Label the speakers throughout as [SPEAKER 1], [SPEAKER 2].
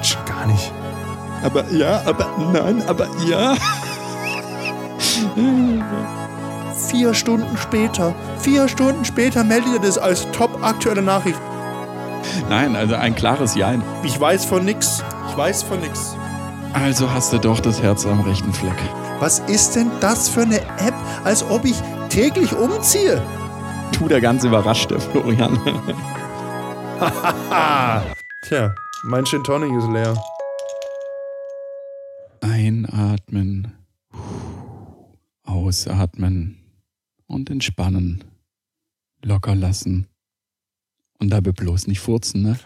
[SPEAKER 1] Quatsch, gar nicht. Aber ja, aber nein, aber ja.
[SPEAKER 2] Vier Stunden später, vier Stunden später meldet ihr das als top aktuelle Nachricht.
[SPEAKER 1] Nein, also ein klares Jein.
[SPEAKER 2] Ich weiß von nix. Ich weiß von nix.
[SPEAKER 1] Also hast du doch das Herz am rechten Fleck.
[SPEAKER 2] Was ist denn das für eine App, als ob ich täglich umziehe?
[SPEAKER 1] Tu der ganz überrascht, der Florian.
[SPEAKER 2] Tja, mein Gin Tonic ist leer.
[SPEAKER 1] Einatmen. Ausatmen. Und entspannen. Locker lassen. Und dabei bloß nicht furzen, ne?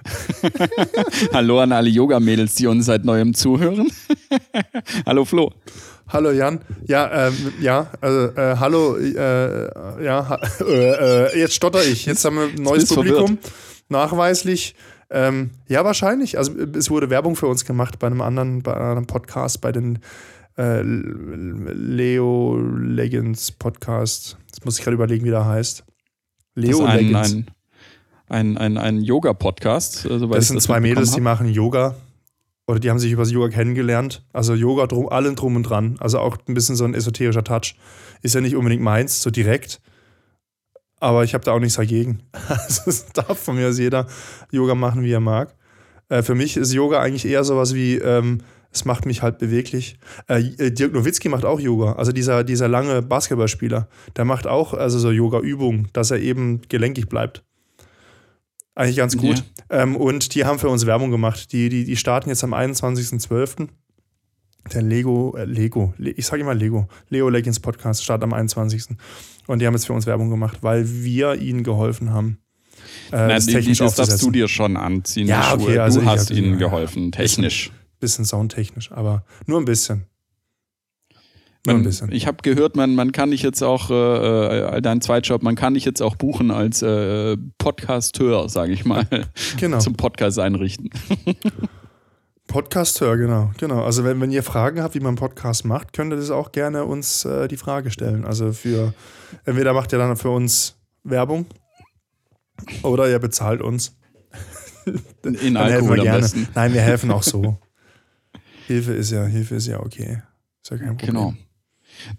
[SPEAKER 1] Hallo an alle Yoga-Mädels, die uns seit neuem zuhören. hallo Flo.
[SPEAKER 2] Hallo Jan. Ja, ähm, ja, also, äh, hallo, äh, ja, ha äh, äh jetzt stotter ich. Jetzt haben wir ein neues Publikum. Verwirrt. Nachweislich. Ähm, ja, wahrscheinlich. Also es wurde Werbung für uns gemacht bei einem anderen, bei einem Podcast, bei den äh, Leo Legends Podcast. Jetzt muss ich gerade überlegen, wie der heißt.
[SPEAKER 1] Leo ein, Legends. Ein, ein, ein, ein Yoga-Podcast.
[SPEAKER 2] Also, das sind das zwei Mädels, die machen Yoga. Oder die haben sich über das Yoga kennengelernt. Also Yoga drum, allen drum und dran. Also auch ein bisschen so ein esoterischer Touch. Ist ja nicht unbedingt meins, so direkt. Aber ich habe da auch nichts dagegen. Also es darf von mir aus jeder Yoga machen, wie er mag. Äh, für mich ist Yoga eigentlich eher sowas wie, ähm, es macht mich halt beweglich. Äh, äh, Dirk Nowitzki macht auch Yoga. Also dieser, dieser lange Basketballspieler, der macht auch also so Yoga-Übungen, dass er eben gelenkig bleibt. Eigentlich ganz gut. Ja. Ähm, und die haben für uns Werbung gemacht. Die, die, die starten jetzt am 21.12. Der Lego, äh, Lego, ich sage immer Lego, Leo Legends Podcast startet am 21. Und die haben jetzt für uns Werbung gemacht, weil wir ihnen geholfen haben.
[SPEAKER 1] Äh, Na, das, technisch das darfst du dir schon anziehen.
[SPEAKER 2] Ja, okay, also
[SPEAKER 1] du hast ihnen geholfen, technisch.
[SPEAKER 2] Bisschen, bisschen soundtechnisch, aber nur ein bisschen.
[SPEAKER 1] Man, ich habe gehört, man, man kann dich jetzt auch, äh, äh, dein Zweitjob, man kann dich jetzt auch buchen als äh, Podcasteur, sage ich mal. Genau. Zum Podcast einrichten.
[SPEAKER 2] Podcasteur, genau, genau. Also wenn, wenn ihr Fragen habt, wie man Podcast macht, könnt ihr das auch gerne uns äh, die Frage stellen. Also für, entweder macht ihr dann für uns Werbung oder ihr bezahlt uns.
[SPEAKER 1] In Alkohol am besten.
[SPEAKER 2] Nein, wir helfen auch so. Hilfe ist ja, Hilfe ist ja okay. Ist ja kein Problem. Genau.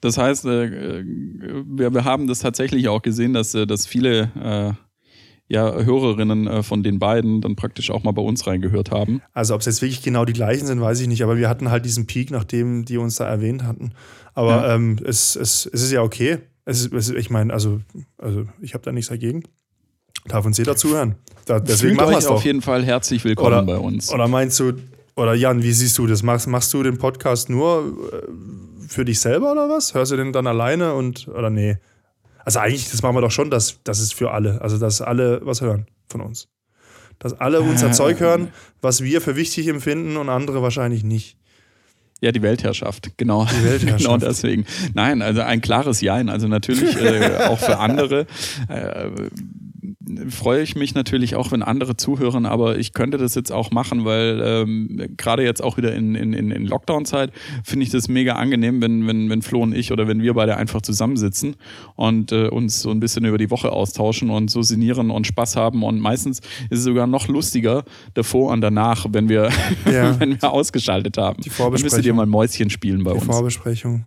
[SPEAKER 1] Das heißt, äh, wir, wir haben das tatsächlich auch gesehen, dass, äh, dass viele äh, ja, Hörerinnen äh, von den beiden dann praktisch auch mal bei uns reingehört haben.
[SPEAKER 2] Also ob es jetzt wirklich genau die gleichen sind, weiß ich nicht, aber wir hatten halt diesen Peak, nachdem die uns da erwähnt hatten. Aber ja. ähm, es, es, es ist ja okay. Es ist, es, ich meine, also, also ich habe da nichts dagegen. Darf uns jeder zuhören.
[SPEAKER 1] Da, deswegen machen wir auf jeden Fall herzlich willkommen
[SPEAKER 2] oder,
[SPEAKER 1] bei uns.
[SPEAKER 2] Oder meinst du, oder Jan, wie siehst du das? Machst, machst du den Podcast nur für dich selber oder was? Hörst du den dann alleine und oder nee? Also eigentlich, das machen wir doch schon, dass das ist für alle. Also dass alle was hören von uns. Dass alle unser äh, Zeug hören, was wir für wichtig empfinden und andere wahrscheinlich nicht.
[SPEAKER 1] Ja, die Weltherrschaft, genau. Die Weltherrschaft. genau deswegen. Nein, also ein klares Jein. Also natürlich äh, auch für andere. Äh, freue ich mich natürlich auch, wenn andere zuhören, aber ich könnte das jetzt auch machen, weil ähm, gerade jetzt auch wieder in, in, in Lockdown-Zeit finde ich das mega angenehm, wenn, wenn, wenn Flo und ich oder wenn wir beide einfach zusammensitzen und äh, uns so ein bisschen über die Woche austauschen und so sinnieren und Spaß haben und meistens ist es sogar noch lustiger davor und danach, wenn wir, ja. wenn wir ausgeschaltet haben.
[SPEAKER 2] Die Vorbesprechung. Dann
[SPEAKER 1] müsst ihr dir mal Mäuschen spielen bei
[SPEAKER 2] die
[SPEAKER 1] uns.
[SPEAKER 2] Die Vorbesprechung.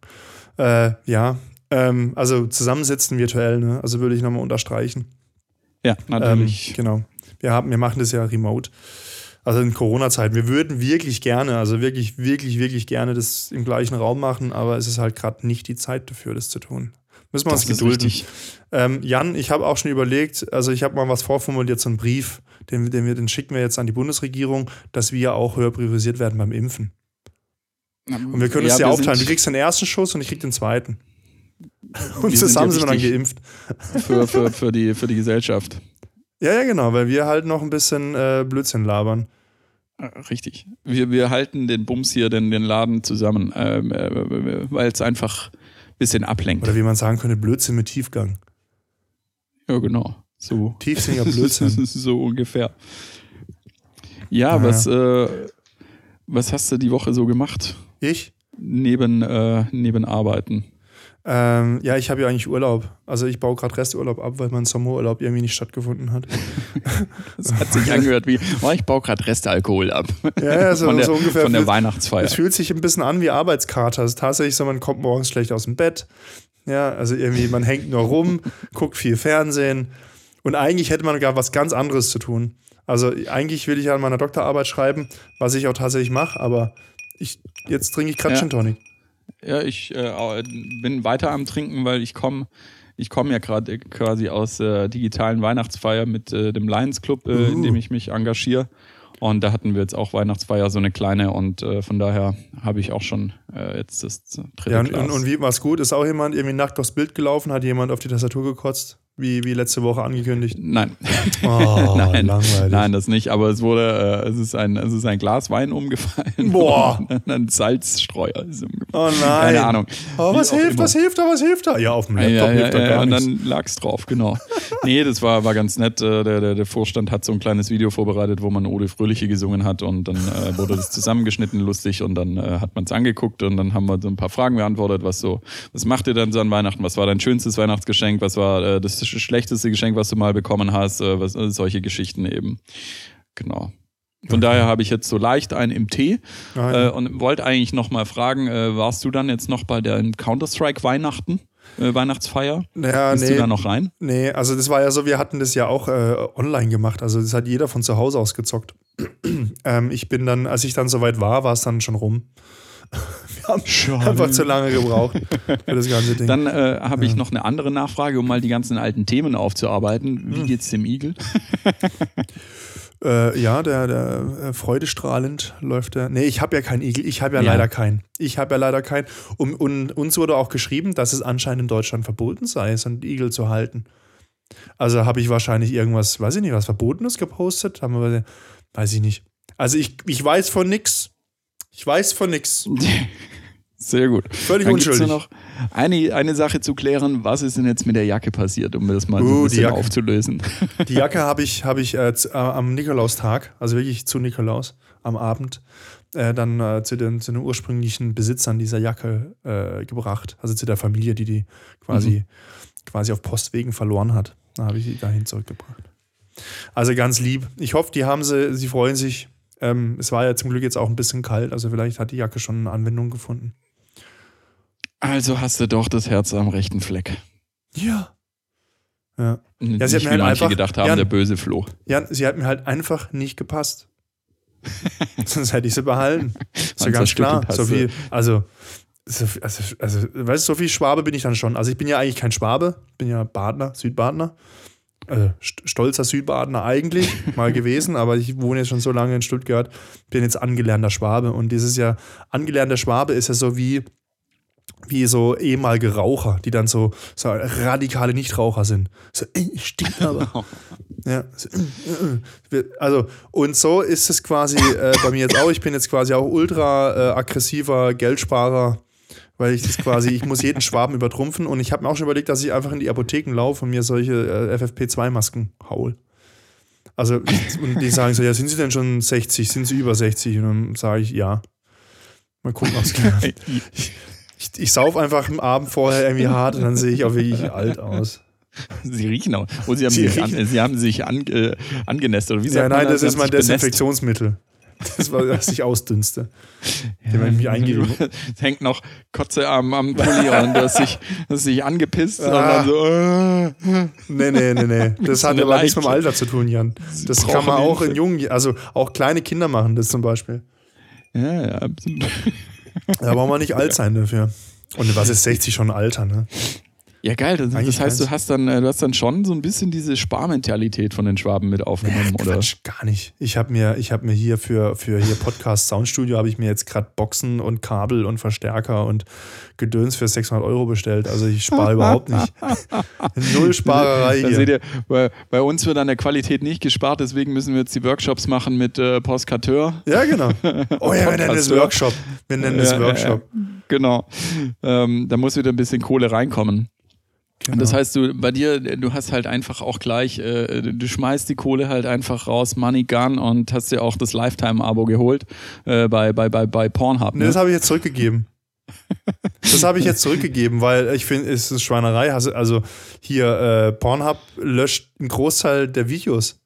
[SPEAKER 2] Äh, ja, ähm, also zusammensitzen virtuell, ne? also würde ich nochmal unterstreichen.
[SPEAKER 1] Ja, natürlich.
[SPEAKER 2] Ähm, genau. Wir, haben, wir machen das ja remote. Also in Corona-Zeiten. Wir würden wirklich gerne, also wirklich, wirklich, wirklich gerne das im gleichen Raum machen, aber es ist halt gerade nicht die Zeit dafür, das zu tun. Müssen wir uns das gedulden. Ähm, Jan, ich habe auch schon überlegt, also ich habe mal was vorformuliert, so einen Brief, den, den, wir, den schicken wir jetzt an die Bundesregierung, dass wir auch höher priorisiert werden beim Impfen. Und wir können ja, es ja aufteilen. Du kriegst den ersten Schuss und ich krieg den zweiten. Und zusammen sind, wir dann geimpft.
[SPEAKER 1] Für, für, für, die, für die Gesellschaft.
[SPEAKER 2] Ja, ja, genau, weil wir halt noch ein bisschen äh, Blödsinn labern.
[SPEAKER 1] Äh, richtig. Wir, wir halten den Bums hier, den, den Laden zusammen, ähm, äh, weil es einfach ein bisschen ablenkt.
[SPEAKER 2] Oder wie man sagen könnte, Blödsinn mit Tiefgang.
[SPEAKER 1] Ja, genau. So.
[SPEAKER 2] Tiefsinniger Blödsinn.
[SPEAKER 1] so ungefähr. Ja, ja. was, äh, was hast du die Woche so gemacht?
[SPEAKER 2] Ich?
[SPEAKER 1] Neben, äh, neben Arbeiten.
[SPEAKER 2] Ähm, ja, ich habe ja eigentlich Urlaub. Also ich baue gerade Resturlaub ab, weil mein Sommerurlaub irgendwie nicht stattgefunden hat.
[SPEAKER 1] das hat sich angehört wie, oh, ich baue gerade Restalkohol ab.
[SPEAKER 2] Ja, ja so, von der,
[SPEAKER 1] so
[SPEAKER 2] ungefähr.
[SPEAKER 1] Von der Weihnachtsfeier.
[SPEAKER 2] Es fühlt sich ein bisschen an wie Arbeitskater. Es ist tatsächlich so, man kommt morgens schlecht aus dem Bett. Ja, also irgendwie, man hängt nur rum, guckt viel Fernsehen. Und eigentlich hätte man gar was ganz anderes zu tun. Also eigentlich will ich an meiner Doktorarbeit schreiben, was ich auch tatsächlich mache, aber ich, jetzt trinke ich gerade ja. Gin Tonic.
[SPEAKER 1] Ja, ich äh, bin weiter am Trinken, weil ich komme ich komme ja gerade quasi aus der äh, digitalen Weihnachtsfeier mit äh, dem Lions Club, äh, uh. in dem ich mich engagiere. Und da hatten wir jetzt auch Weihnachtsfeier, so eine kleine. Und äh, von daher habe ich auch schon äh, jetzt das dritte
[SPEAKER 2] ja, und. Und, und wie war es gut? Ist auch jemand irgendwie nackt aufs Bild gelaufen? Hat jemand auf die Tastatur gekotzt? Wie, wie letzte Woche angekündigt?
[SPEAKER 1] Nein.
[SPEAKER 2] Oh,
[SPEAKER 1] nein,
[SPEAKER 2] langweilig.
[SPEAKER 1] nein, das nicht. Aber es wurde, äh, es, ist ein, es ist ein Glas Wein umgefallen.
[SPEAKER 2] Boah.
[SPEAKER 1] ein Salzstreuer ist umgefallen.
[SPEAKER 2] Oh nein.
[SPEAKER 1] Keine Ahnung.
[SPEAKER 2] Oh, was hilft, immer. was hilft da, was hilft da? Ja, auf dem Laptop
[SPEAKER 1] ja, ja,
[SPEAKER 2] hilft
[SPEAKER 1] ja,
[SPEAKER 2] da gar
[SPEAKER 1] Und
[SPEAKER 2] nichts.
[SPEAKER 1] dann lag es drauf, genau. nee, das war, war ganz nett. Äh, der, der, der Vorstand hat so ein kleines Video vorbereitet, wo man Ode Fröhliche gesungen hat und dann äh, wurde das zusammengeschnitten, lustig und dann äh, hat man es angeguckt und dann haben wir so ein paar Fragen beantwortet, was so, was macht ihr dann so an Weihnachten? Was war dein schönstes Weihnachtsgeschenk? Was war äh, das schlechteste Geschenk? Was du mal bekommen hast, äh, was, äh, solche Geschichten eben. Genau. Von okay. daher habe ich jetzt so leicht einen im Tee äh, und wollte eigentlich noch mal fragen, äh, warst du dann jetzt noch bei der Counter-Strike Weihnachten? Äh, Weihnachtsfeier?
[SPEAKER 2] Ja,
[SPEAKER 1] Bist
[SPEAKER 2] nee,
[SPEAKER 1] du da noch rein?
[SPEAKER 2] Nee, also das war ja so, wir hatten das ja auch äh, online gemacht. Also das hat jeder von zu Hause aus gezockt. ähm, ich bin dann, als ich dann soweit war, war es dann schon rum. Haben Schade. einfach zu lange gebraucht für das ganze Ding.
[SPEAKER 1] Dann äh, habe ich noch eine andere Nachfrage, um mal die ganzen alten Themen aufzuarbeiten. Wie hm. geht's dem Igel?
[SPEAKER 2] äh, ja, der, der äh, freudestrahlend läuft der. Nee, ich habe ja keinen Igel. Ich habe ja, ja, leider keinen. Ich habe ja leider keinen. Und, und, uns wurde auch geschrieben, dass es anscheinend in Deutschland verboten sei, so einen Igel zu halten. Also habe ich wahrscheinlich irgendwas, weiß ich nicht, was Verbotenes gepostet. Haben wir, weiß ich nicht. Also ich, ich weiß von nichts. Ich weiß von nichts.
[SPEAKER 1] Sehr gut.
[SPEAKER 2] Völlig
[SPEAKER 1] Dann
[SPEAKER 2] unschuldig.
[SPEAKER 1] noch eine, eine Sache zu klären. Was ist denn jetzt mit der Jacke passiert, um das mal uh, so ein bisschen aufzulösen?
[SPEAKER 2] Die Jacke habe ich, hab ich äh, äh, am Nikolaustag, also wirklich zu Nikolaus, am Abend, äh, dann äh, zu, den, zu den ursprünglichen Besitzern dieser Jacke äh, gebracht. Also zu der Familie, die die quasi, mhm. quasi auf Postwegen verloren hat. Da habe ich sie dahin zurückgebracht. Also ganz lieb. Ich hoffe, die haben sie, sie freuen sich. Ähm, es war ja zum Glück jetzt auch ein bisschen kalt, also vielleicht hat die Jacke schon eine Anwendung gefunden.
[SPEAKER 1] Also hast du doch das Herz am rechten Fleck.
[SPEAKER 2] Ja. Ja.
[SPEAKER 1] ja sie hat mir halt einfach, gedacht haben, ja, der böse Floh.
[SPEAKER 2] Ja, sie hat mir halt einfach nicht gepasst. Sonst hätte ich sie behalten. Ist ja ganz klar. So viel, also, so, also, also, weißt du, so viel Schwabe bin ich dann schon. Also ich bin ja eigentlich kein Schwabe, bin ja Badner, Südbadner äh, stolzer Südbadener eigentlich mal gewesen, aber ich wohne jetzt schon so lange in Stuttgart, bin jetzt angelernter Schwabe und dieses ja, angelernter Schwabe ist ja so wie, wie so ehemalige Raucher, die dann so, so radikale Nichtraucher sind. So, äh, stimmt aber. ja, so, äh, äh, also, und so ist es quasi äh, bei mir jetzt auch. Ich bin jetzt quasi auch ultra äh, aggressiver Geldsparer weil ich das quasi, ich muss jeden Schwaben übertrumpfen und ich habe mir auch schon überlegt, dass ich einfach in die Apotheken laufe und mir solche äh, FFP2-Masken haul. Also, und die sagen so, ja, sind Sie denn schon 60? Sind Sie über 60? Und dann sage ich, ja. Mal gucken, was geht. Ich, ich, sauf einfach am Abend vorher irgendwie hart und dann sehe ich auch wirklich alt aus.
[SPEAKER 1] Sie riechen auch. Oh, Sie haben Sie sich, an, Sie haben sich an, äh, angenässt, oder wie sagt
[SPEAKER 2] ja, nein, das, das ist mein Desinfektionsmittel. Das war, dass ich ausdünste. Ja, Den ich mich.
[SPEAKER 1] Es hängt noch Kotze am, am Pulli und du hast dich, hast dich angepisst. Ah. Und dann so, äh.
[SPEAKER 2] Nee, nee, nee, nee. Das hat aber nichts mit dem Alter zu tun, Jan. Das kann man auch in jungen, also auch kleine Kinder machen das zum Beispiel.
[SPEAKER 1] Ja, ja, absolut.
[SPEAKER 2] Da braucht man nicht alt sein dafür. Und was ist 60 schon Alter, ne?
[SPEAKER 1] Ja, geil. Das, das heißt, du hast dann, äh, du hast dann schon so ein bisschen diese Sparmentalität von den Schwaben mit aufgenommen,
[SPEAKER 2] ja,
[SPEAKER 1] oder?
[SPEAKER 2] gar nicht. Ich habe mir, ich habe mir hier für, für hier Podcast Soundstudio habe ich mir jetzt gerade Boxen und Kabel und Verstärker und Gedöns für 600 Euro bestellt. Also ich spare überhaupt nicht. Null Sparerei
[SPEAKER 1] hier. Seht ihr, bei, bei, uns wird an der Qualität nicht gespart, deswegen müssen wir jetzt die Workshops machen mit äh, Postkateur.
[SPEAKER 2] Ja, genau. Oh ja, wir nennen das Workshop. Wir nennen das Workshop.
[SPEAKER 1] Ja, genau. Ähm, da muss wieder ein bisschen Kohle reinkommen. Genau. Das heißt, du bei dir, du hast halt einfach auch gleich, äh, du schmeißt die Kohle halt einfach raus, Money Gun und hast dir auch das Lifetime-Abo geholt äh, bei, bei, bei, bei Pornhub.
[SPEAKER 2] Ne? Nee, das habe ich jetzt zurückgegeben. Das habe ich jetzt zurückgegeben, weil ich finde, es ist Schweinerei. Also, hier, äh, Pornhub löscht einen Großteil der Videos.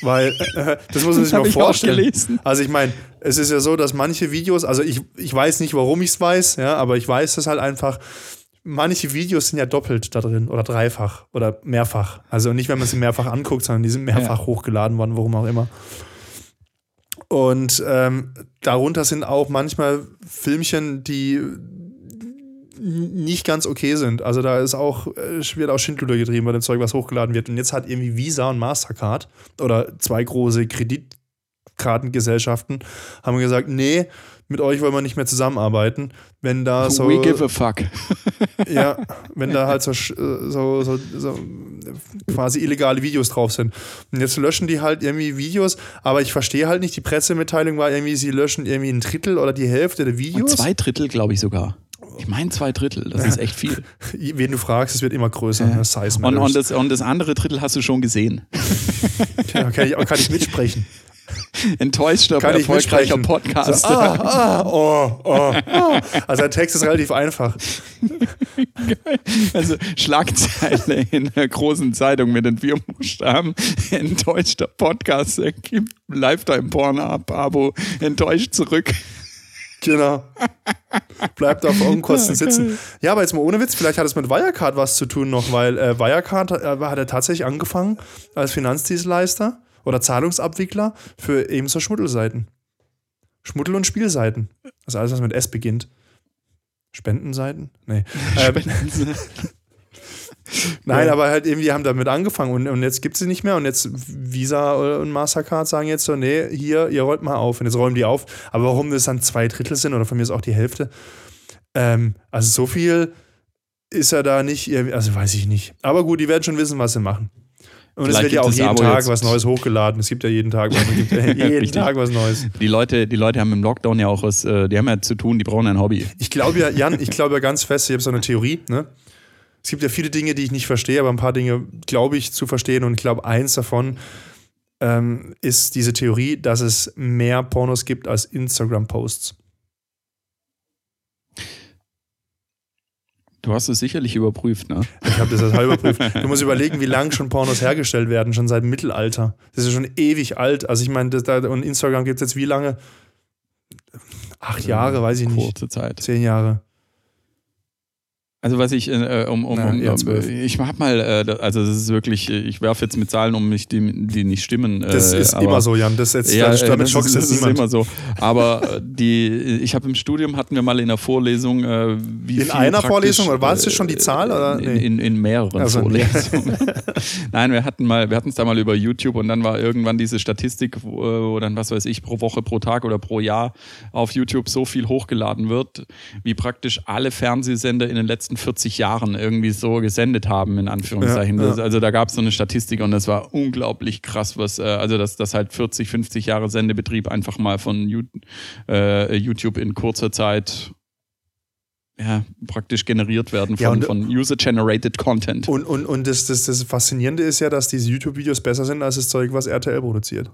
[SPEAKER 2] Weil, äh, das muss man sich mal vorstellen. Also ich meine, es ist ja so, dass manche Videos, also ich, ich weiß nicht, warum ich es weiß, ja, aber ich weiß es halt einfach, manche Videos sind ja doppelt da drin oder dreifach oder mehrfach. Also nicht, wenn man sie mehrfach anguckt, sondern die sind mehrfach ja. hochgeladen worden, warum auch immer. Und ähm, darunter sind auch manchmal Filmchen, die nicht ganz okay sind. Also da ist auch, äh, wird auch Schindluder getrieben bei dem Zeug, was hochgeladen wird. Und jetzt hat irgendwie Visa und Mastercard oder zwei große Kreditkartengesellschaften haben gesagt, nee, mit euch wollen wir nicht mehr zusammenarbeiten. Wenn da so.
[SPEAKER 1] We give a fuck.
[SPEAKER 2] ja, wenn da halt so, so, so, so, quasi illegale Videos drauf sind. Und jetzt löschen die halt irgendwie Videos, aber ich verstehe halt nicht, die Pressemitteilung war irgendwie, sie löschen irgendwie ein Drittel oder die Hälfte der Videos.
[SPEAKER 1] Und zwei Drittel, glaube ich sogar. Ich meine zwei Drittel, das ist echt viel.
[SPEAKER 2] Wen du fragst, es wird immer größer.
[SPEAKER 1] Ja. Size und, und, das, und das andere Drittel hast du schon gesehen.
[SPEAKER 2] Ja, kann, ich, kann ich mitsprechen.
[SPEAKER 1] Enttäuschter, Kann erfolgreicher Podcast. So, ah, ah,
[SPEAKER 2] oh, oh, oh. Also der Text ist relativ einfach.
[SPEAKER 1] Geil. Also Schlagzeile in der großen Zeitung mit den vier Buchstaben. Enttäuschter Podcast. Gibt Lifetime Porn ab, Abo. Enttäuscht zurück.
[SPEAKER 2] Genau. Bleibt auf Unkosten sitzen. Ja, aber jetzt mal ohne Witz, vielleicht hat es mit Wirecard was zu tun noch, weil äh, Wirecard äh, hat er tatsächlich angefangen als Finanzdienstleister oder Zahlungsabwickler für eben so Schmuddelseiten. Schmuddel- und Spielseiten. Also alles, was mit S beginnt. Spendenseiten? Nee. Spendenseiten. Nein, ja. aber halt irgendwie haben damit angefangen und, und jetzt gibt es sie nicht mehr und jetzt Visa und Mastercard sagen jetzt so, nee, hier, ihr rollt mal auf und jetzt räumen die auf. Aber warum das dann zwei Drittel sind oder von mir ist auch die Hälfte, ähm, also so viel ist er da nicht, also weiß ich nicht. Aber gut, die werden schon wissen, was sie machen. Und es wird ja auch jeden Abo Tag was Neues hochgeladen. Es gibt ja jeden Tag, was, gibt ja jeden Tag was Neues.
[SPEAKER 1] Die Leute, die Leute haben im Lockdown ja auch was, äh, die haben ja zu tun, die brauchen ein Hobby.
[SPEAKER 2] Ich glaube ja, Jan, ich glaube ja ganz fest, ich habe so eine Theorie, ne? Es gibt ja viele Dinge, die ich nicht verstehe, aber ein paar Dinge glaube ich zu verstehen und ich glaube, eins davon ähm, ist diese Theorie, dass es mehr Pornos gibt als Instagram-Posts.
[SPEAKER 1] Du hast es sicherlich überprüft, ne?
[SPEAKER 2] Ich habe das total überprüft. Du musst überlegen, wie lange schon Pornos hergestellt werden, schon seit dem Mittelalter. Das ist schon ewig alt. Also ich meine, und Instagram gibt es jetzt wie lange? Acht Jahre, weiß ich nicht.
[SPEAKER 1] Kurze Zeit.
[SPEAKER 2] Zehn Jahre.
[SPEAKER 1] Also was ich äh, um, um, um, um ich habe mal, äh, also das ist wirklich, ich werfe jetzt mit Zahlen um mich, die, die nicht stimmen.
[SPEAKER 2] Äh, das ist aber, immer so, Jan. Das jetzt,
[SPEAKER 1] ja, damit schockst das, ist, das ist immer so. Aber äh, die, ich habe im Studium hatten wir mal in der Vorlesung, äh, wie
[SPEAKER 2] in einer Vorlesung oder war es schon die Zahl oder?
[SPEAKER 1] Nee. In, in, in, mehreren also, Vorlesungen. Nein, wir hatten mal, wir hatten es da mal über YouTube und dann war irgendwann diese Statistik, wo, wo dann was weiß ich pro Woche, pro Tag oder pro Jahr auf YouTube so viel hochgeladen wird, wie praktisch alle Fernsehsender in den letzten letzten 40 Jahren irgendwie so gesendet haben, in Anführungszeichen. Ja, ja. Also da gab es so eine Statistik und das war unglaublich krass, was, äh, also dass, dass halt 40, 50 Jahre Sendebetrieb einfach mal von äh, YouTube in kurzer Zeit ja, praktisch generiert werden von, ja, von User-Generated Content.
[SPEAKER 2] Und, und, und das, das, das Faszinierende ist ja, dass diese YouTube-Videos besser sind als das Zeug, was RTL produziert.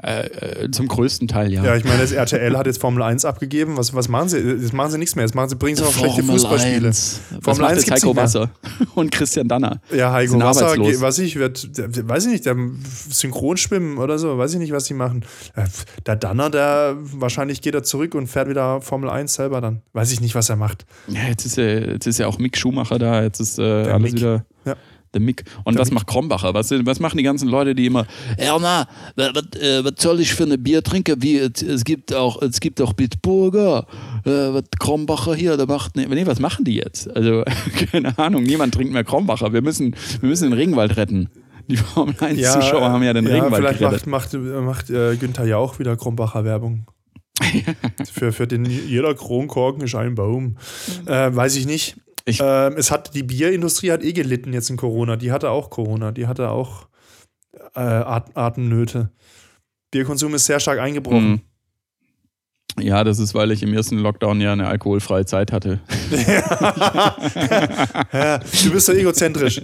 [SPEAKER 1] Äh, äh, zum größten Teil, ja.
[SPEAKER 2] Ja, ich meine, das RTL hat jetzt Formel 1 abgegeben. Was, was machen sie? Jetzt machen sie nichts mehr. Jetzt machen sie, bringen sie noch schlechte Fußballspiele. 1.
[SPEAKER 1] Formel 1 jetzt Heiko Wasser und Christian Danner.
[SPEAKER 2] Ja, Heiko Wasser, weiß ich, wird, weiß ich nicht, der Synchronschwimmen oder so, weiß ich nicht, was die machen. Äh, der Danner, der wahrscheinlich geht er zurück und fährt wieder Formel 1 selber dann. Weiß ich nicht, was er macht.
[SPEAKER 1] Ja, jetzt ist ja, jetzt ist ja auch Mick Schumacher da, jetzt ist äh, alles Mick. wieder. Ja der Mick. Und der was Mick. macht Krombacher? Was, was machen die ganzen Leute, die immer, Erna, was, äh, was soll ich für ein Bier trinken? Wie, es, gibt auch, es gibt auch Bitburger. Äh, was Krombacher hier, der macht, nee, nee, was machen die jetzt? Also, keine Ahnung, niemand trinkt mehr Krombacher. Wir müssen, wir müssen den Regenwald retten. Die Formel 1 ja, Zuschauer haben ja den ja, Regenwald
[SPEAKER 2] vielleicht gerettet. macht, macht, macht äh, Günther ja auch wieder Krombacher Werbung. für, für den jeder Kronkorken ist ein Baum. Äh, weiß ich nicht. Ähm, es hat, die Bierindustrie hat eh gelitten jetzt in Corona. Die hatte auch Corona. Die hatte auch äh, At Atemnöte. Bierkonsum ist sehr stark eingebrochen. Mhm.
[SPEAKER 1] Ja, das ist, weil ich im ersten Lockdown ja eine alkoholfreie Zeit hatte.
[SPEAKER 2] ja, du bist so egozentrisch.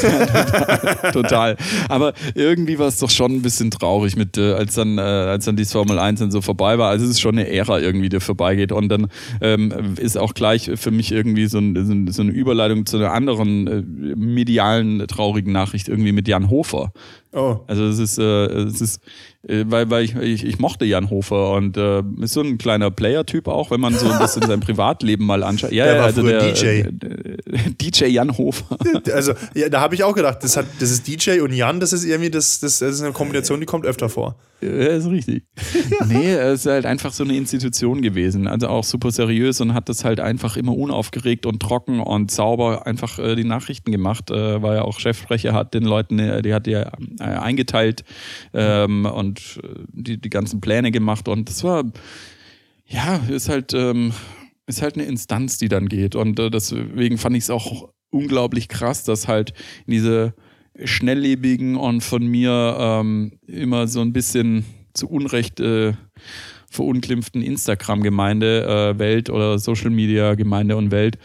[SPEAKER 1] Total, total. Aber irgendwie war es doch schon ein bisschen traurig mit, äh, als dann, äh, als dann die Formel 1 dann so vorbei war. Also es ist schon eine Ära irgendwie, die vorbeigeht. Und dann ähm, ist auch gleich für mich irgendwie so, ein, so eine Überleitung zu einer anderen äh, medialen traurigen Nachricht irgendwie mit Jan Hofer. Oh. Also es ist, äh, es ist äh, weil, weil ich, ich, ich mochte Jan Hofer und äh, ist so ein kleiner Player-Typ auch, wenn man so ein bisschen sein Privatleben mal anschaut.
[SPEAKER 2] Ja, der war also der DJ.
[SPEAKER 1] DJ Jan Hofer.
[SPEAKER 2] Also, ja, da habe ich auch gedacht, das, hat, das ist DJ und Jan, das ist irgendwie das, das, das ist eine Kombination, die kommt öfter vor.
[SPEAKER 1] Ja, ist richtig. nee, es ist halt einfach so eine Institution gewesen. Also auch super seriös und hat das halt einfach immer unaufgeregt und trocken und sauber einfach äh, die Nachrichten gemacht, äh, weil er auch Chefsprecher hat, den Leuten, äh, die hat ja äh, eingeteilt ähm, und äh, die, die ganzen Pläne gemacht und das war, ja, ist halt, ähm, ist halt eine Instanz, die dann geht und äh, deswegen fand ich es auch unglaublich krass, dass halt diese schnelllebigen und von mir ähm, immer so ein bisschen zu Unrecht äh, verunglimpften Instagram-Gemeinde, äh, Welt oder Social-Media-Gemeinde und Welt,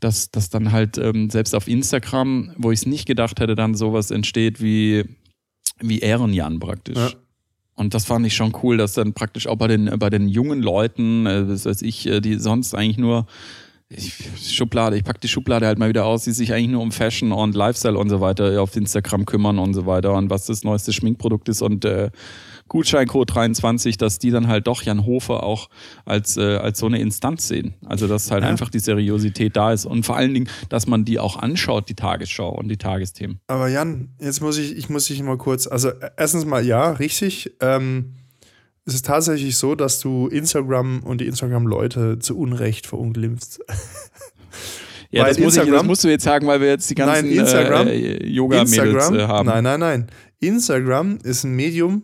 [SPEAKER 1] dass, dass dann halt ähm, selbst auf Instagram, wo ich es nicht gedacht hätte, dann sowas entsteht wie, wie Ehrenjan praktisch. Ja. Und das fand ich schon cool, dass dann praktisch auch bei den, bei den jungen Leuten, äh, das weiß ich, äh, die sonst eigentlich nur ich, Schublade, ich packe die Schublade halt mal wieder aus, die sich eigentlich nur um Fashion und Lifestyle und so weiter auf Instagram kümmern und so weiter und was das neueste Schminkprodukt ist und äh, Gutscheincode 23, dass die dann halt doch Jan Hofer auch als, äh, als so eine Instanz sehen. Also dass halt ja. einfach die Seriosität da ist und vor allen Dingen, dass man die auch anschaut, die Tagesschau und die Tagesthemen.
[SPEAKER 2] Aber Jan, jetzt muss ich, ich muss dich mal kurz, also erstens mal ja, richtig. Ähm es ist tatsächlich so, dass du Instagram und die Instagram-Leute zu Unrecht verunglimpfst.
[SPEAKER 1] Ja, das, muss ich, das, musst du jetzt sagen, weil wir jetzt die ganzen nein, Instagram, äh, Yoga-Mädels äh, haben.
[SPEAKER 2] Nein, nein, nein. Instagram ist ein Medium,